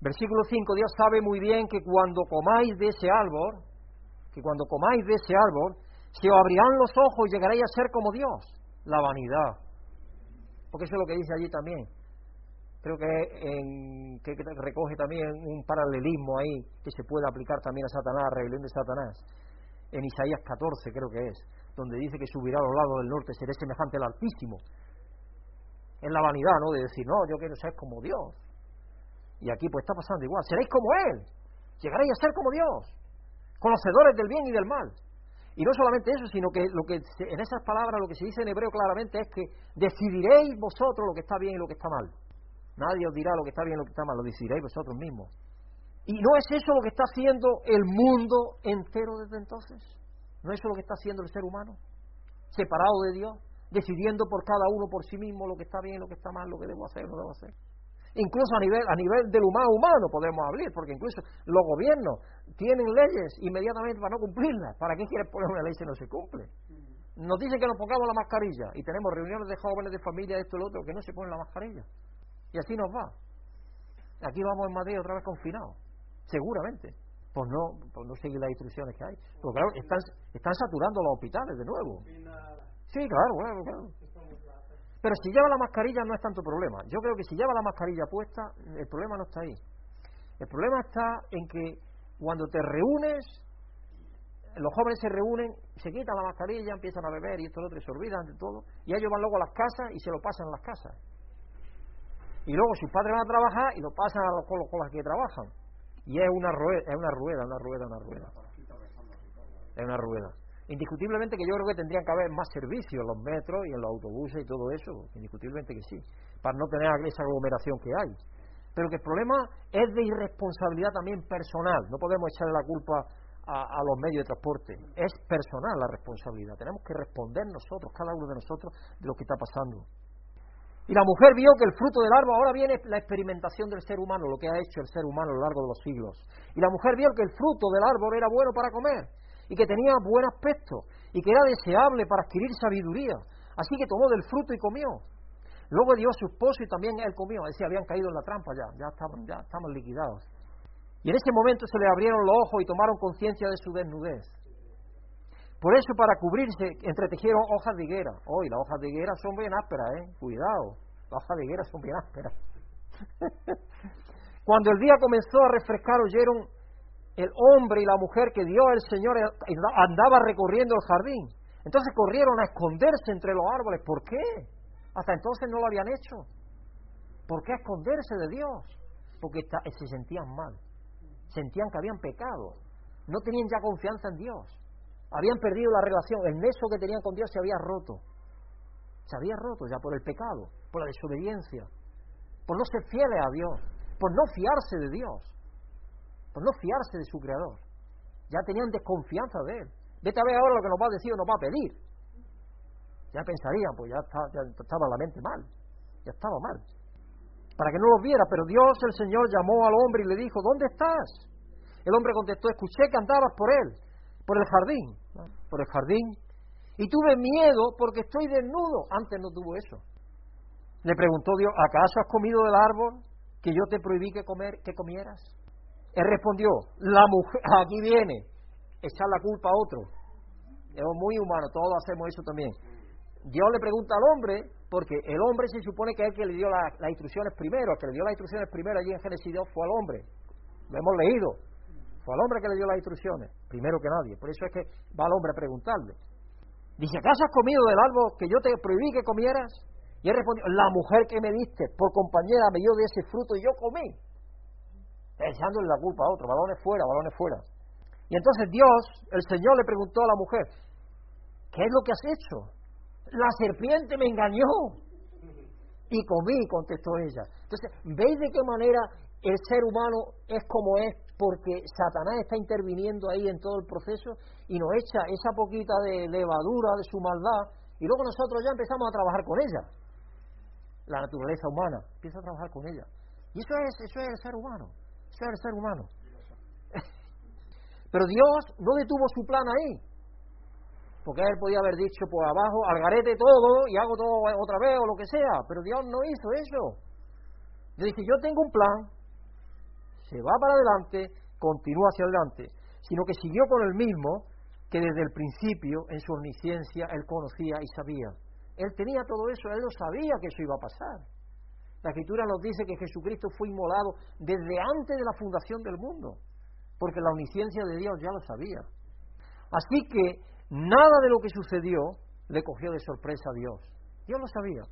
Versículo 5, Dios sabe muy bien que cuando comáis de ese árbol, que cuando comáis de ese árbol, se os abrirán los ojos y llegaréis a ser como Dios. La vanidad. Porque eso es lo que dice allí también creo que, que recoge también un paralelismo ahí que se puede aplicar también a Satanás, a rebelión de Satanás. En Isaías 14 creo que es, donde dice que subirá a los lados del norte, seré semejante al Altísimo. Es la vanidad, ¿no? De decir, no, yo quiero ser como Dios. Y aquí pues está pasando igual. Seréis como Él. Llegaréis a ser como Dios. Conocedores del bien y del mal. Y no solamente eso, sino que, lo que en esas palabras lo que se dice en hebreo claramente es que decidiréis vosotros lo que está bien y lo que está mal. Nadie os dirá lo que está bien y lo que está mal, lo decidiréis vosotros mismos. ¿Y no es eso lo que está haciendo el mundo entero desde entonces? ¿No es eso lo que está haciendo el ser humano? Separado de Dios, decidiendo por cada uno por sí mismo lo que está bien, lo que está mal, lo que debo hacer, no debo hacer. Incluso a nivel, a nivel del humano humano podemos hablar, porque incluso los gobiernos tienen leyes inmediatamente para no cumplirlas. ¿Para qué quieres poner una ley si no se cumple? Nos dicen que nos pongamos la mascarilla y tenemos reuniones de jóvenes, de familia, esto y lo otro, que no se ponen la mascarilla. Y así nos va. Aquí vamos en Madrid otra vez confinados, seguramente, por no, por no seguir las instrucciones que hay. Porque claro, están, están saturando los hospitales de nuevo. Sí, claro, claro, claro. Pero si lleva la mascarilla no es tanto problema. Yo creo que si lleva la mascarilla puesta, el problema no está ahí. El problema está en que cuando te reúnes, los jóvenes se reúnen, se quitan la mascarilla, empiezan a beber y esto lo otro, y se olvidan de todo, y ellos van luego a las casas y se lo pasan a las casas. Y luego sus padres van a trabajar y lo pasan a los, con los que trabajan. Y es una rueda, es una rueda, una rueda, una rueda. Es una rueda. Indiscutiblemente que yo creo que tendrían que haber más servicios en los metros y en los autobuses y todo eso, indiscutiblemente que sí, para no tener esa aglomeración que hay. Pero que el problema es de irresponsabilidad también personal, no podemos echarle la culpa a, a, los medios de transporte, es personal la responsabilidad, tenemos que responder nosotros, cada uno de nosotros, de lo que está pasando. Y la mujer vio que el fruto del árbol, ahora viene la experimentación del ser humano, lo que ha hecho el ser humano a lo largo de los siglos. Y la mujer vio que el fruto del árbol era bueno para comer y que tenía buen aspecto y que era deseable para adquirir sabiduría. Así que tomó del fruto y comió. Luego dio a su esposo y también él comió. Es decir, habían caído en la trampa ya, ya estaban, ya estaban liquidados. Y en ese momento se le abrieron los ojos y tomaron conciencia de su desnudez. Por eso, para cubrirse, entretejieron hojas de higuera. Hoy, las hojas de higuera son bien ásperas, ¿eh? Cuidado, las hojas de higuera son bien ásperas. Cuando el día comenzó a refrescar, oyeron el hombre y la mujer que dio el Señor andaba recorriendo el jardín. Entonces corrieron a esconderse entre los árboles. ¿Por qué? Hasta entonces no lo habían hecho. ¿Por qué esconderse de Dios? Porque se sentían mal. Sentían que habían pecado. No tenían ya confianza en Dios. Habían perdido la relación. El nexo que tenían con Dios se había roto. Se había roto ya por el pecado, por la desobediencia, por no ser fieles a Dios, por no fiarse de Dios no fiarse de su creador. Ya tenían desconfianza de él. Vete a ver ahora lo que nos va a decir o nos va a pedir. Ya pensarían, pues ya, estaba la mente mal, ya estaba mal. Para que no los viera, pero Dios el Señor llamó al hombre y le dijo, ¿dónde estás? El hombre contestó, escuché que andabas por él, por el jardín, por el jardín, y tuve miedo porque estoy desnudo. Antes no tuvo eso. Le preguntó Dios, ¿acaso has comido del árbol que yo te prohibí que, comer, que comieras? Él respondió, la mujer, aquí viene, echar la culpa a otro. Es muy humano, todos hacemos eso también. Dios le pregunta al hombre, porque el hombre se supone que es el que le dio las instrucciones primero, el que le dio las instrucciones primero allí en Génesis 2 fue al hombre. Lo hemos leído. Fue al hombre que le dio las instrucciones, primero que nadie. Por eso es que va al hombre a preguntarle. Dice, ¿acaso has comido del árbol que yo te prohibí que comieras? Y él respondió, la mujer que me diste por compañera me dio de ese fruto y yo comí echándole la culpa a otro, balones fuera, balones fuera. Y entonces Dios, el Señor le preguntó a la mujer, ¿qué es lo que has hecho? La serpiente me engañó. Y comí, contestó ella. Entonces, ¿veis de qué manera el ser humano es como es? Porque Satanás está interviniendo ahí en todo el proceso y nos echa esa poquita de levadura de su maldad y luego nosotros ya empezamos a trabajar con ella. La naturaleza humana empieza a trabajar con ella. Y eso es, eso es el ser humano ser ser humano. Pero Dios no detuvo su plan ahí. Porque él podía haber dicho, por abajo, al garete todo y hago todo otra vez o lo que sea. Pero Dios no hizo eso. Le dije, yo tengo un plan, se va para adelante, continúa hacia adelante. Sino que siguió con el mismo que desde el principio, en su omnisciencia, él conocía y sabía. Él tenía todo eso, él lo sabía que eso iba a pasar. La Escritura nos dice que Jesucristo fue inmolado desde antes de la fundación del mundo, porque la omnisciencia de Dios ya lo sabía. Así que nada de lo que sucedió le cogió de sorpresa a Dios. Dios lo sabía.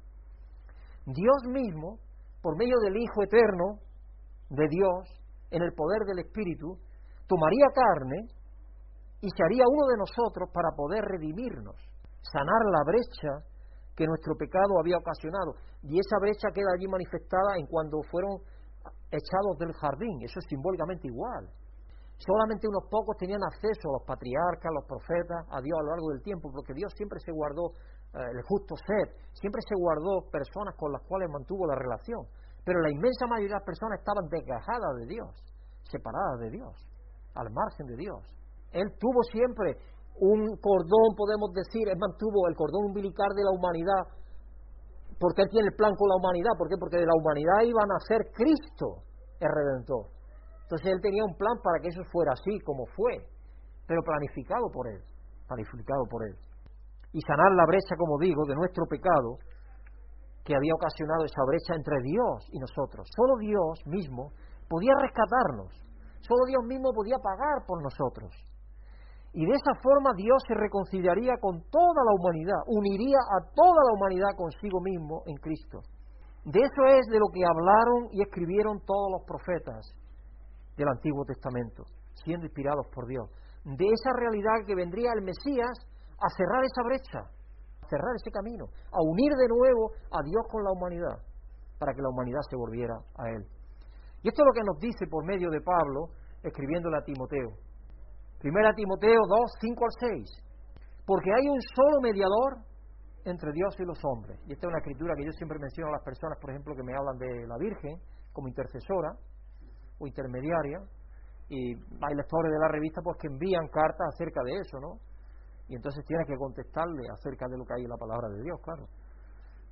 Dios mismo, por medio del Hijo Eterno, de Dios, en el poder del Espíritu, tomaría carne y se haría uno de nosotros para poder redimirnos, sanar la brecha que nuestro pecado había ocasionado. Y esa brecha queda allí manifestada en cuando fueron echados del jardín. Eso es simbólicamente igual. Solamente unos pocos tenían acceso a los patriarcas, a los profetas, a Dios a lo largo del tiempo, porque Dios siempre se guardó eh, el justo ser, siempre se guardó personas con las cuales mantuvo la relación. Pero la inmensa mayoría de las personas estaban desgajadas de Dios, separadas de Dios, al margen de Dios. Él tuvo siempre un cordón, podemos decir, él mantuvo el cordón umbilical de la humanidad, porque él tiene el plan con la humanidad, ¿por qué? Porque de la humanidad iba a nacer Cristo, el Redentor. Entonces él tenía un plan para que eso fuera así como fue, pero planificado por él, planificado por él. Y sanar la brecha, como digo, de nuestro pecado, que había ocasionado esa brecha entre Dios y nosotros. Solo Dios mismo podía rescatarnos, solo Dios mismo podía pagar por nosotros. Y de esa forma Dios se reconciliaría con toda la humanidad, uniría a toda la humanidad consigo mismo en Cristo. De eso es de lo que hablaron y escribieron todos los profetas del Antiguo Testamento, siendo inspirados por Dios. De esa realidad que vendría el Mesías a cerrar esa brecha, a cerrar ese camino, a unir de nuevo a Dios con la humanidad, para que la humanidad se volviera a Él. Y esto es lo que nos dice por medio de Pablo, escribiéndole a Timoteo. Primera Timoteo 2, 5 al 6. Porque hay un solo mediador entre Dios y los hombres. Y esta es una escritura que yo siempre menciono a las personas, por ejemplo, que me hablan de la Virgen como intercesora o intermediaria. Y hay lectores de la revista pues que envían cartas acerca de eso, ¿no? Y entonces tienes que contestarle acerca de lo que hay en la palabra de Dios, claro.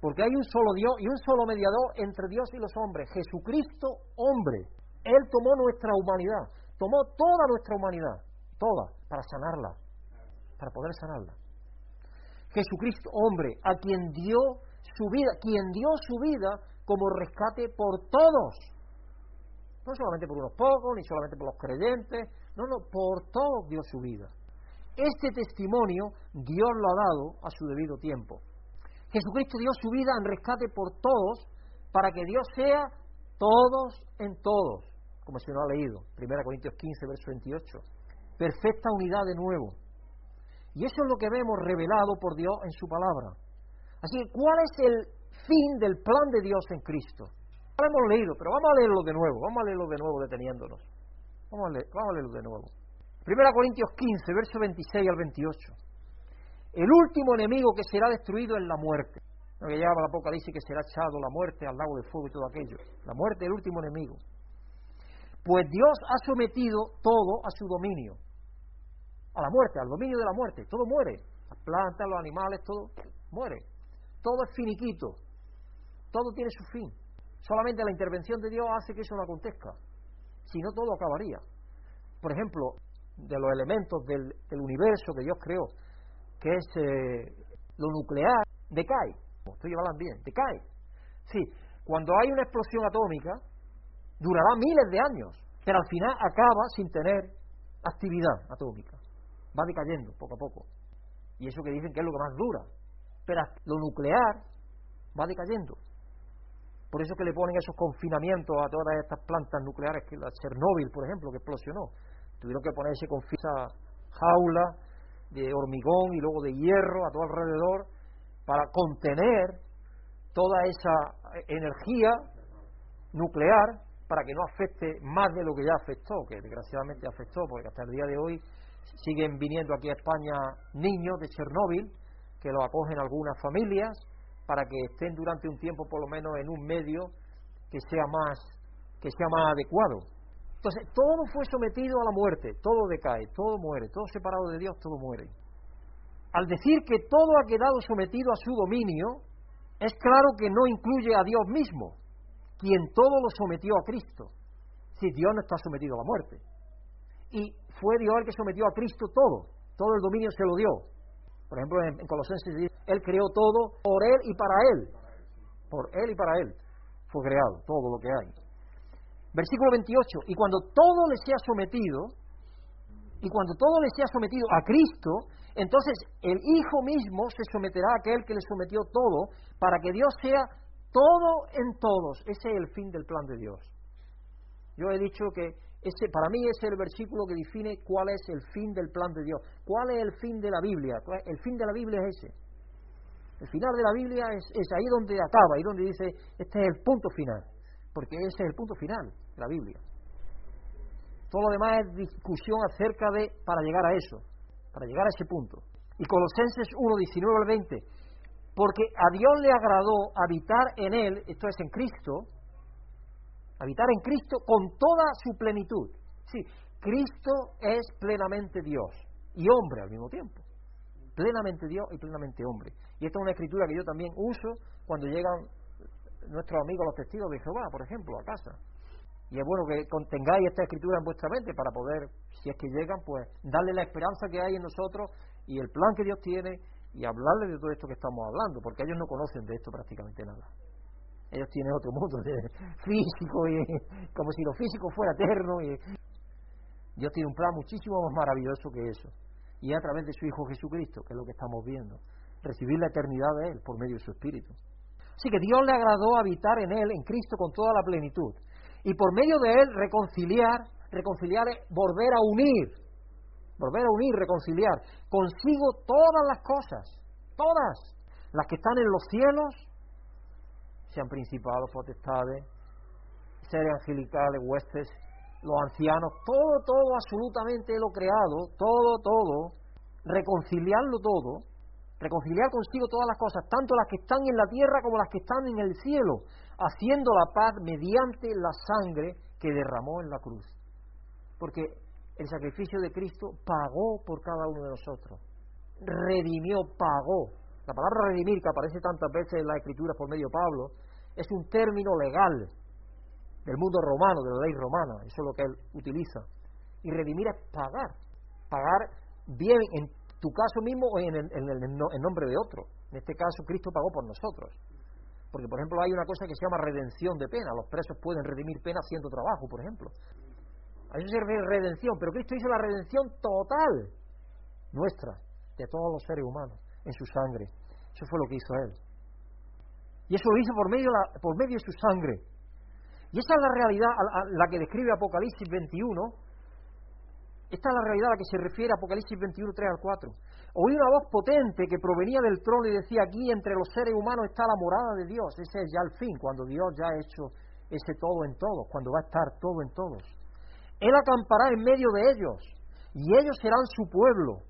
Porque hay un solo Dios y un solo mediador entre Dios y los hombres, Jesucristo hombre. Él tomó nuestra humanidad, tomó toda nuestra humanidad toda, para sanarla, para poder sanarla. Jesucristo, hombre, a quien dio su vida, quien dio su vida como rescate por todos. No solamente por unos pocos, ni solamente por los creyentes, no, no, por todos dio su vida. Este testimonio Dios lo ha dado a su debido tiempo. Jesucristo dio su vida en rescate por todos, para que Dios sea todos en todos, como se nos ha leído, 1 Corintios 15, verso 28 perfecta unidad de nuevo. Y eso es lo que vemos revelado por Dios en su palabra. Así que, ¿cuál es el fin del plan de Dios en Cristo? Lo hemos leído, pero vamos a leerlo de nuevo, vamos a leerlo de nuevo deteniéndonos. Vamos a, leerlo de nuevo. Primera Corintios 15, verso 26 al 28. El último enemigo que será destruido es la muerte. Lo que llama la boca dice que será echado la muerte al lago de fuego y todo aquello. La muerte es el último enemigo. Pues Dios ha sometido todo a su dominio a la muerte, al dominio de la muerte. Todo muere. Las plantas, los animales, todo muere. Todo es finiquito. Todo tiene su fin. Solamente la intervención de Dios hace que eso no acontezca. Si no, todo acabaría. Por ejemplo, de los elementos del, universo que Dios creó, que es eh, lo nuclear, decae. Estoy llevando bien, decae. Sí, cuando hay una explosión atómica, durará miles de años, pero al final acaba sin tener actividad atómica va decayendo poco a poco. Y eso que dicen que es lo que más dura. Pero lo nuclear va decayendo. Por eso que le ponen esos confinamientos a todas estas plantas nucleares, que la Chernóbil, por ejemplo, que explosionó. Tuvieron que ponerse con esa jaula de hormigón y luego de hierro a todo alrededor para contener toda esa energía nuclear para que no afecte más de lo que ya afectó, que desgraciadamente afectó, porque hasta el día de hoy siguen viniendo aquí a España niños de Chernóbil, que lo acogen algunas familias, para que estén durante un tiempo por lo menos en un medio que sea más, que sea más adecuado. Entonces, todo fue sometido a la muerte, todo decae, todo muere, todo separado de Dios, todo muere. Al decir que todo ha quedado sometido a su dominio, es claro que no incluye a Dios mismo, quien todo lo sometió a Cristo. Si Dios no está sometido a la muerte. Y fue Dios el que sometió a Cristo todo, todo el dominio se lo dio. Por ejemplo, en, Colosenses dice, Él creó todo por Él y para Él. Por Él y para Él fue creado todo lo que hay. Versículo 28, y cuando todo le sea sometido, y cuando todo le sea sometido a Cristo, entonces el Hijo mismo se someterá a aquel que le sometió todo, para que Dios sea todo en todos. Ese es el fin del plan de Dios. Yo he dicho que ese, para mí es el versículo que define cuál es el fin del plan de Dios, cuál es el fin de la Biblia. El fin de la Biblia es ese. El final de la Biblia es, es ahí donde acaba, ahí donde dice, este es el punto final, porque ese es el punto final de la Biblia. Todo lo demás es discusión acerca de, para llegar a eso, para llegar a ese punto. Y Colosenses 1, 19 al 20, porque a Dios le agradó habitar en Él, esto es en Cristo, habitar en Cristo con toda su plenitud. Sí, Cristo es plenamente Dios y hombre al mismo tiempo. Plenamente Dios y plenamente hombre. Y esta es una escritura que yo también uso cuando llegan nuestros amigos los testigos de Jehová, por ejemplo, a casa. Y es bueno que contengáis esta escritura en vuestra mente para poder, si es que llegan, pues darle la esperanza que hay en nosotros y el plan que Dios tiene y hablarles de todo esto que estamos hablando, porque ellos no conocen de esto prácticamente nada. Ellos tienen otro mundo físico y como si lo físico fuera eterno y Dios tiene un plan muchísimo más maravilloso que eso. Y a través de su Hijo Jesucristo, que es lo que estamos viendo, recibir la eternidad de Él por medio de su Espíritu. Así que Dios le agradó habitar en Él, en Cristo, con toda la plenitud. Y por medio de Él reconciliar, reconciliar es volver a unir volver a unir, reconciliar consigo todas las cosas, todas, las que están en los cielos, sean principados, potestades, seres angelicales, huestes, los ancianos, todo, todo, absolutamente lo creado, todo, todo, reconciliarlo todo, reconciliar consigo todas las cosas, tanto las que están en la tierra como las que están en el cielo, haciendo la paz mediante la sangre que derramó en la cruz. Porque el sacrificio de Cristo pagó por cada uno de nosotros. Redimió, pagó. La palabra redimir, que aparece tantas veces en la Escritura por medio de Pablo, es un término legal del mundo romano, de la ley romana. Eso es lo que él utiliza. Y redimir es pagar. Pagar bien en tu caso mismo o en, el, nombre de otro. En este caso, Cristo pagó por nosotros. Porque, por ejemplo, hay una cosa que se llama redención de pena. Los presos pueden redimir pena haciendo trabajo, por ejemplo. A eso se refiere redención, pero Cristo hizo la redención total nuestra, de todos los seres humanos, en su sangre. Eso fue lo que hizo Él. Y eso lo hizo por medio, por medio de su sangre. Y esa es la realidad a la que describe Apocalipsis 21. Esta es la realidad a la que se refiere Apocalipsis 21, 3 al 4. Oí una voz potente que provenía del trono y decía, aquí entre los seres humanos está la morada de Dios. Ese es ya el fin, cuando Dios ya ha hecho ese todo en todos, cuando va a estar todo en todos. Él acampará en medio de ellos y ellos serán su pueblo.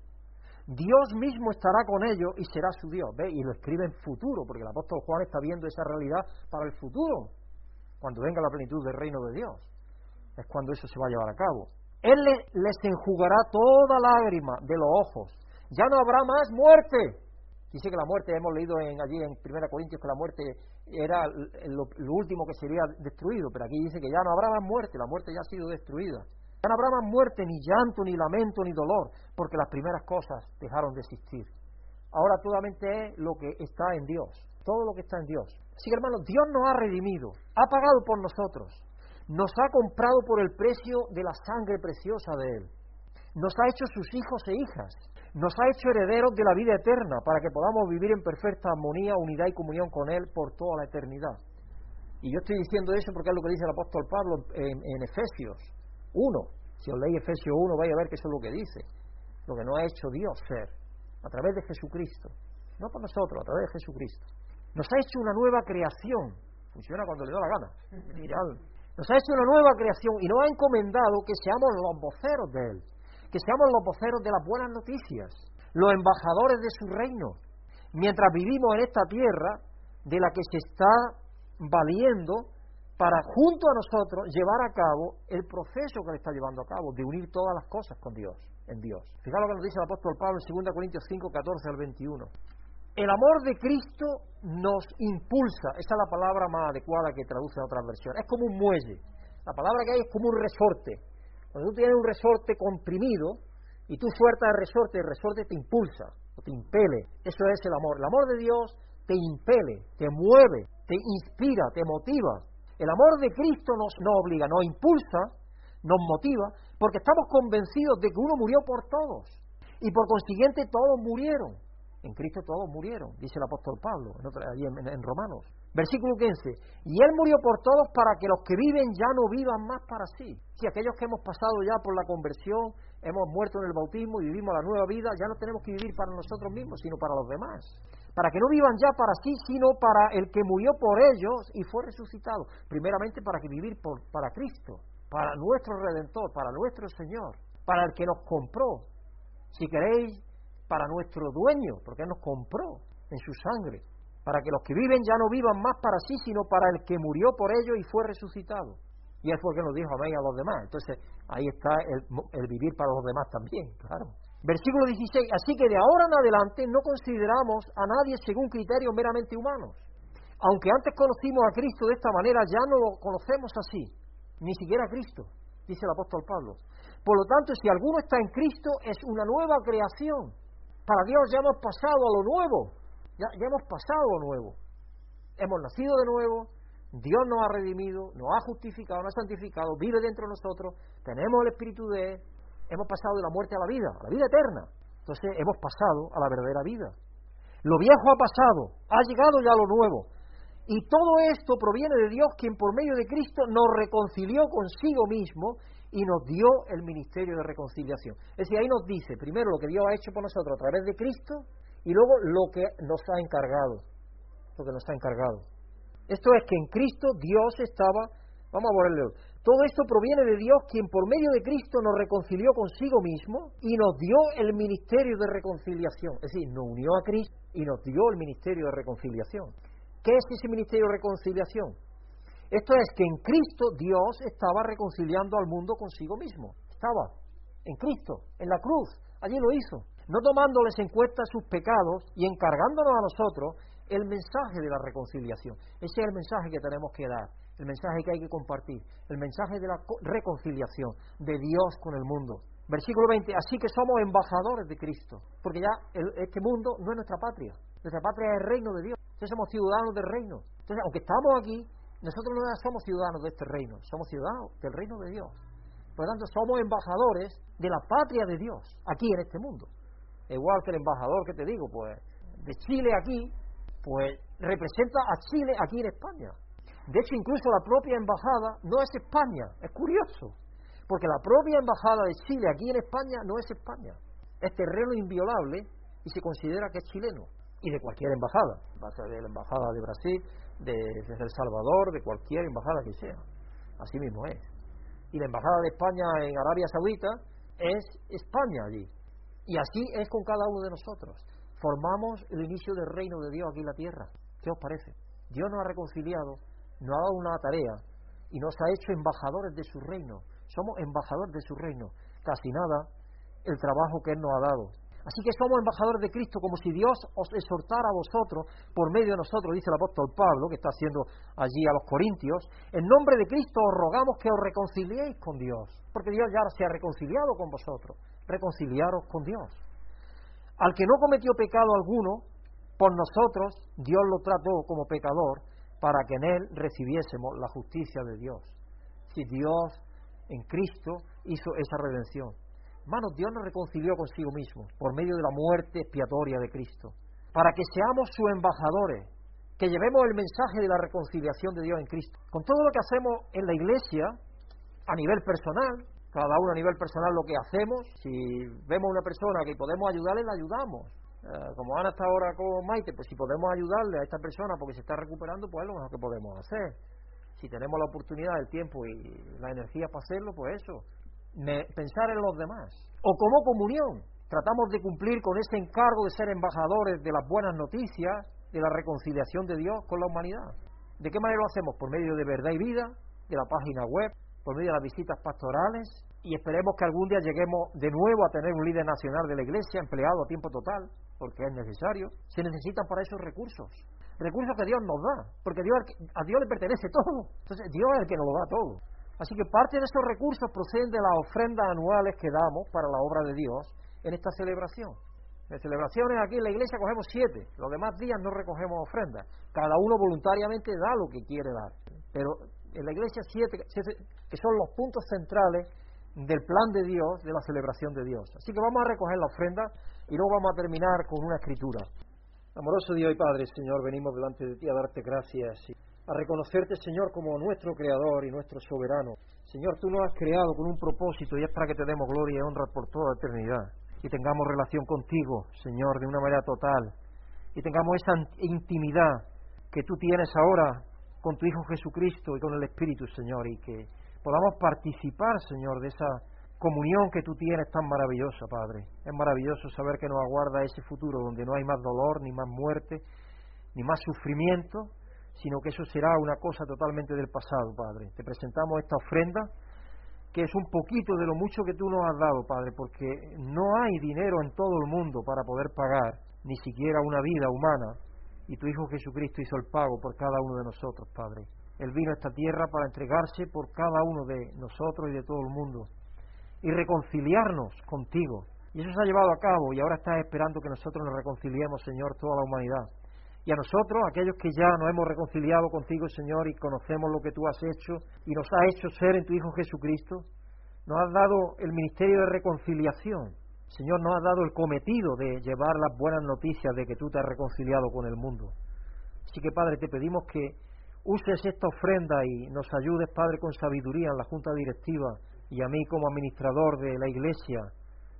Dios mismo estará con ellos y será su Dios. ¿Ve? Y lo escribe en futuro, porque el apóstol Juan está viendo esa realidad para el futuro, cuando venga la plenitud del reino de Dios. Es cuando eso se va a llevar a cabo. Él les enjugará toda lágrima de los ojos. Ya no habrá más muerte. Dice que la muerte, hemos leído en, allí en 1 Corintios que la muerte era lo, último que sería destruido, pero aquí dice que ya no habrá más muerte, la muerte ya ha sido destruida. No habrá más muerte, ni llanto, ni lamento, ni dolor, porque las primeras cosas dejaron de existir. Ahora totalmente es lo que está en Dios, todo lo que está en Dios. Así que hermanos, Dios nos ha redimido, ha pagado por nosotros, nos ha comprado por el precio de la sangre preciosa de Él, nos ha hecho sus hijos e hijas, nos ha hecho herederos de la vida eterna para que podamos vivir en perfecta armonía, unidad y comunión con Él por toda la eternidad. Y yo estoy diciendo eso porque es lo que dice el apóstol Pablo en, Efesios 1. Si os leéis Efesios 1 vais a ver que eso es lo que dice. Lo que no ha hecho Dios ser, a través de Jesucristo. No por nosotros, a través de Jesucristo. Nos ha hecho una nueva creación. Funciona cuando le da la gana. Nos ha hecho una nueva creación y nos ha encomendado que seamos los voceros de Él que seamos los voceros de las buenas noticias, los embajadores de su reino, mientras vivimos en esta tierra de la que se está valiendo para junto a nosotros llevar a cabo el proceso que le está llevando a cabo, de unir todas las cosas con Dios, en Dios. Fijaos lo que nos dice el apóstol Pablo en 2 Corintios 5, 14 al 21. El amor de Cristo nos impulsa, esa es la palabra más adecuada que traduce a otras versiones, es como un muelle, la palabra que hay es como un resorte, cuando tú tienes un resorte comprimido y tú sueltas el resorte, el resorte te impulsa o te impele. Eso es el amor. El amor de Dios te impele, te mueve, te inspira, te motiva. El amor de Cristo nos, nos obliga, nos impulsa, nos motiva, porque estamos convencidos de que uno murió por todos y por consiguiente todos murieron. En Cristo todos murieron, dice el apóstol Pablo, allí en, Romanos. Versículo 15. Y Él murió por todos para que los que viven ya no vivan más para sí. Si aquellos que hemos pasado ya por la conversión, hemos muerto en el bautismo y vivimos la nueva vida, ya no tenemos que vivir para nosotros mismos, sino para los demás. Para que no vivan ya para sí, sino para el que murió por ellos y fue resucitado. Primeramente para que vivir por, para Cristo, para nuestro Redentor, para nuestro Señor, para el que nos compró. Si queréis, para nuestro dueño, porque Él nos compró en su sangre, para que los que viven ya no vivan más para sí, sino para el que murió por ellos y fue resucitado. Y Él fue el que nos dijo amén a los demás. Entonces, ahí está el, el vivir para los demás también, claro. Versículo 16. Así que de ahora en adelante no consideramos a nadie según criterios meramente humanos. Aunque antes conocimos a Cristo de esta manera, ya no lo conocemos así. Ni siquiera a Cristo, dice el apóstol Pablo. Por lo tanto, si alguno está en Cristo, es una nueva creación. Para Dios ya hemos pasado a lo nuevo, ya, hemos pasado a lo nuevo. Hemos nacido de nuevo, Dios nos ha redimido, nos ha justificado, nos ha santificado, vive dentro de nosotros, tenemos el Espíritu de Él, hemos pasado de la muerte a la vida, a la vida eterna. Entonces hemos pasado a la verdadera vida. Lo viejo ha pasado, ha llegado ya lo nuevo. Y todo esto proviene de Dios, quien por medio de Cristo nos reconcilió consigo mismo y nos dio el ministerio de reconciliación. Es decir, ahí nos dice primero lo que Dios ha hecho por nosotros a través de Cristo y luego lo que nos ha encargado. Lo que nos ha encargado. Esto es que en Cristo Dios estaba, vamos a ponerlo, todo esto proviene de Dios quien por medio de Cristo nos reconcilió consigo mismo y nos dio el ministerio de reconciliación. Es decir, nos unió a Cristo y nos dio el ministerio de reconciliación. ¿Qué es ese ministerio de reconciliación? Esto es que en Cristo Dios estaba reconciliando al mundo consigo mismo. Estaba en Cristo, en la cruz. Allí lo hizo. No tomándoles en cuenta sus pecados y encargándonos a nosotros el mensaje de la reconciliación. Ese es el mensaje que tenemos que dar, el mensaje que hay que compartir, el mensaje de la reconciliación de Dios con el mundo. Versículo 20, así que somos embajadores de Cristo, porque ya este mundo no es nuestra patria, nuestra patria es el reino de Dios, entonces somos ciudadanos del reino. Entonces, aunque estamos aquí, nosotros no somos ciudadanos de este reino, somos ciudadanos del reino de Dios. Por lo tanto, somos embajadores de la patria de Dios, aquí en este mundo. Igual que el embajador que te digo, pues, de Chile aquí, pues representa a Chile aquí en España. De hecho, incluso la propia embajada no es España, es curioso, porque la propia embajada de Chile aquí en España no es España, es terreno inviolable y se considera que es chileno, y de cualquier embajada, va a ser de la embajada de Brasil, de, El Salvador, de cualquier embajada que sea. Así mismo es. Y la embajada de España en Arabia Saudita es España allí. Y así es con cada uno de nosotros. Formamos el inicio del reino de Dios aquí en la tierra. ¿Qué os parece? Dios nos ha reconciliado, nos ha dado una tarea y nos ha hecho embajadores de su reino. Somos embajadores de su reino. Casi nada el trabajo que Él nos ha dado Así que somos embajadores de Cristo, como si Dios os exhortara a vosotros por medio de nosotros, dice el apóstol Pablo, que está haciendo allí a los Corintios. En nombre de Cristo os rogamos que os reconciliéis con Dios, porque Dios ya se ha reconciliado con vosotros. Reconciliaros con Dios. Al que no cometió pecado alguno, por nosotros Dios lo trató como pecador para que en él recibiésemos la justicia de Dios. Si Dios en Cristo hizo esa redención. Hermanos, Dios nos reconcilió consigo mismo por medio de la muerte expiatoria de Cristo, para que seamos sus embajadores, que llevemos el mensaje de la reconciliación de Dios en Cristo. Con todo lo que hacemos en la iglesia, a nivel personal, cada uno a nivel personal lo que hacemos, si vemos una persona que podemos ayudarle, la ayudamos. Eh, como Ana está ahora con Maite, pues si podemos ayudarle a esta persona porque se está recuperando, pues es lo mejor que podemos hacer. Si tenemos la oportunidad, el tiempo y la energía para hacerlo, pues eso pensar en los demás. O como comunión, tratamos de cumplir con ese encargo de ser embajadores de las buenas noticias, de la reconciliación de Dios con la humanidad. ¿De qué manera lo hacemos? Por medio de verdad y vida, de la página web, por medio de las visitas pastorales, y esperemos que algún día lleguemos de nuevo a tener un líder nacional de la Iglesia empleado a tiempo total, porque es necesario. Se necesitan para esos recursos, recursos que Dios nos da, porque Dios, a Dios le pertenece todo. Entonces Dios es el que nos lo da todo. Así que parte de esos recursos proceden de las ofrendas anuales que damos para la obra de Dios en esta celebración. En celebraciones aquí en la iglesia cogemos siete, los demás días no recogemos ofrendas. Cada uno voluntariamente da lo que quiere dar. Pero en la iglesia siete, que son los puntos centrales del plan de Dios, de la celebración de Dios. Así que vamos a recoger la ofrenda y luego vamos a terminar con una escritura. Amoroso Dios y Padre, Señor, venimos delante de ti a darte gracias y a reconocerte, Señor, como nuestro Creador y nuestro Soberano. Señor, tú nos has creado con un propósito y es para que te demos gloria y honra por toda eternidad. Y tengamos relación contigo, Señor, de una manera total. Y tengamos esa intimidad que tú tienes ahora con tu Hijo Jesucristo y con el Espíritu, Señor, y que podamos participar, Señor, de esa comunión que tú tienes tan maravillosa, Padre. Es maravilloso saber que nos aguarda ese futuro donde no hay más dolor, ni más muerte, ni más sufrimiento, sino que eso será una cosa totalmente del pasado, Padre. Te presentamos esta ofrenda, que es un poquito de lo mucho que tú nos has dado, Padre, porque no hay dinero en todo el mundo para poder pagar ni siquiera una vida humana, y tu Hijo Jesucristo hizo el pago por cada uno de nosotros, Padre. Él vino a esta tierra para entregarse por cada uno de nosotros y de todo el mundo y reconciliarnos contigo. Y eso se ha llevado a cabo y ahora estás esperando que nosotros nos reconciliemos, Señor, toda la humanidad. Y a nosotros, aquellos que ya nos hemos reconciliado contigo, Señor, y conocemos lo que tú has hecho y nos has hecho ser en tu Hijo Jesucristo, nos has dado el ministerio de reconciliación. Señor, nos has dado el cometido de llevar las buenas noticias de que tú te has reconciliado con el mundo. Así que, Padre, te pedimos que uses esta ofrenda y nos ayudes, Padre, con sabiduría en la Junta Directiva y a mí como administrador de la Iglesia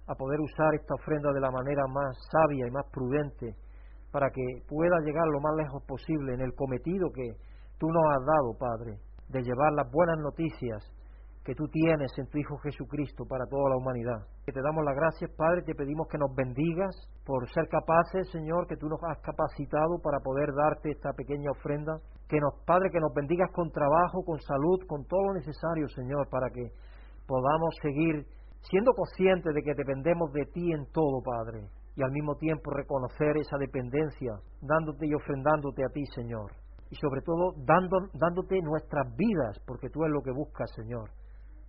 a poder usar esta ofrenda de la manera más sabia y más prudente para que pueda llegar lo más lejos posible en el cometido que tú nos has dado, Padre, de llevar las buenas noticias que tú tienes en tu Hijo Jesucristo para toda la humanidad. Te damos las gracias, Padre, te pedimos que nos bendigas por ser capaces, Señor, que tú nos has capacitado para poder darte esta pequeña ofrenda. Que nos, Padre, que nos bendigas con trabajo, con salud, con todo lo necesario, Señor, para que podamos seguir siendo conscientes de que dependemos de ti en todo, Padre, y al mismo tiempo reconocer esa dependencia, dándote y ofrendándote a ti, Señor, y sobre todo dándote nuestras vidas, porque tú es lo que buscas, Señor,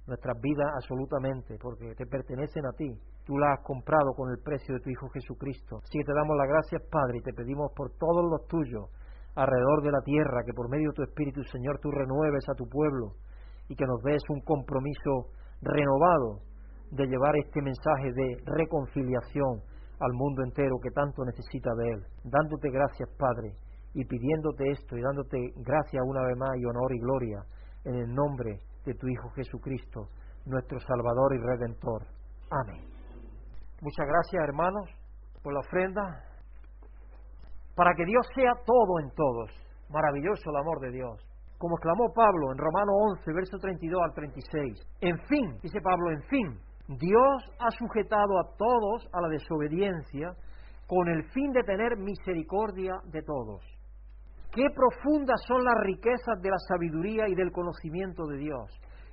nuestras vidas absolutamente, porque te pertenecen a ti, tú las has comprado con el precio de tu Hijo Jesucristo. Así que te damos las gracias, Padre, y te pedimos por todos los tuyos alrededor de la tierra, que por medio de tu Espíritu, Señor, tú renueves a tu pueblo y que nos des un compromiso renovado de llevar este mensaje de reconciliación al mundo entero que tanto necesita de él. Dándote gracias, Padre, y pidiéndote esto y dándote gracias una vez más y honor y gloria en el nombre de tu Hijo Jesucristo, nuestro Salvador y Redentor. Amén. Muchas gracias, hermanos, por la ofrenda. Para que Dios sea todo en todos. Maravilloso el amor de Dios como exclamó Pablo en Romano 11, verso 32 al 36. En fin, dice Pablo, en fin, Dios ha sujetado a todos a la desobediencia con el fin de tener misericordia de todos. Qué profundas son las riquezas de la sabiduría y del conocimiento de Dios.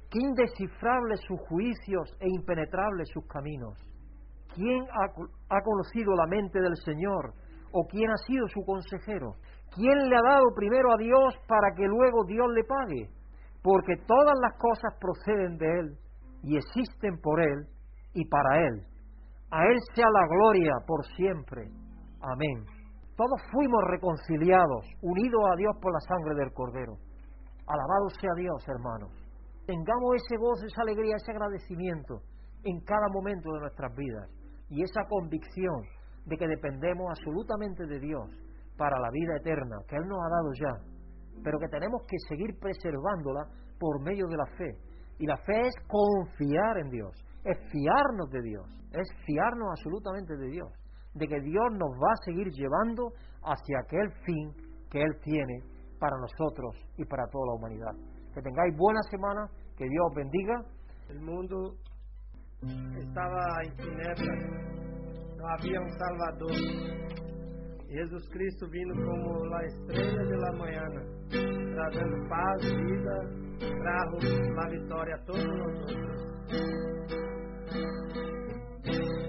Qué indescifrables sus juicios e impenetrables sus caminos. ¿Quién ha, ha conocido la mente del Señor o quién ha sido su consejero? ¿Quién le ha dado primero a Dios para que luego Dios le pague? Porque todas las cosas proceden de Él y existen por Él y para Él. A Él sea la gloria por siempre. Amén. Todos fuimos reconciliados, unidos a Dios por la sangre del Cordero. Alabado sea Dios, hermanos. Tengamos ese gozo, esa alegría, ese agradecimiento en cada momento de nuestras vidas y esa convicción de que dependemos absolutamente de Dios para la vida eterna que Él nos ha dado ya, pero que tenemos que seguir preservándola por medio de la fe. Y la fe es confiar en Dios, es fiarnos de Dios, es fiarnos absolutamente de Dios, de que Dios nos va a seguir llevando hacia aquel fin que Él tiene para nosotros y para toda la humanidad. Que tengáis buena semana, que Dios os bendiga. El mundo estaba en tinieblas, no había un Salvador. Jesus Cristo vindo como a estrela de la manhã, trazendo paz, vida, trajo a vitória a todos nós. Cordeiro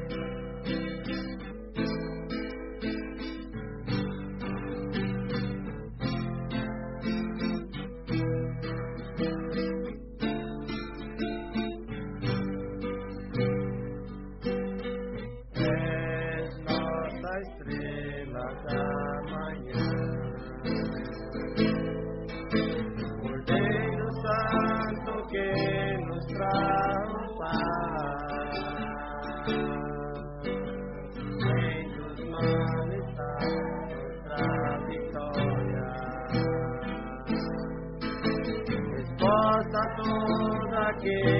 todo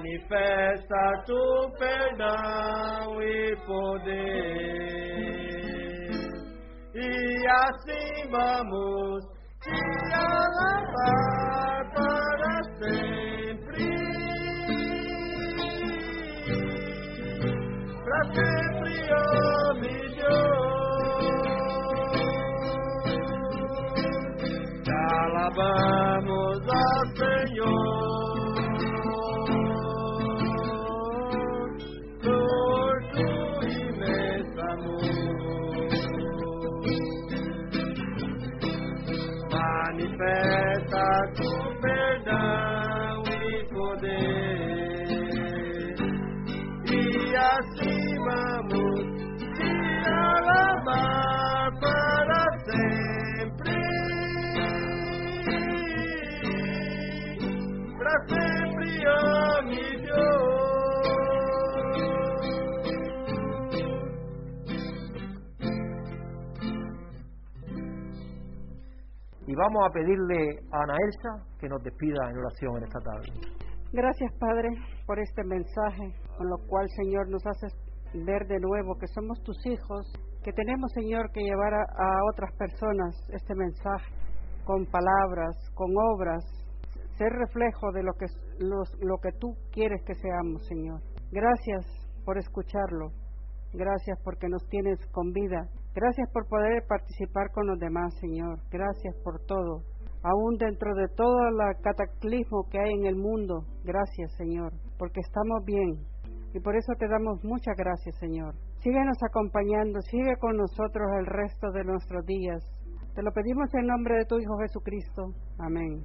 Manifesta tu perdão e poder. E assim vamos te alabar para sempre. Para sempre, oh meu Deus. alabamos ao Senhor. Vamos a pedirle a Ana Elsa que nos despida en oración en esta tarde. Gracias, Padre, por este mensaje, con lo cual, Señor, nos haces ver de nuevo que somos tus hijos, que tenemos, Señor, que llevar a, otras personas este mensaje con palabras, con obras, ser reflejo de lo que, lo que tú quieres que seamos, Señor. Gracias por escucharlo. Gracias porque nos tienes con vida. Gracias por poder participar con los demás, Señor. Gracias por todo. Aún dentro de todo el cataclismo que hay en el mundo, gracias, Señor, porque estamos bien. Y por eso te damos muchas gracias, Señor. Síguenos acompañando, sigue con nosotros el resto de nuestros días. Te lo pedimos en nombre de tu Hijo Jesucristo. Amén.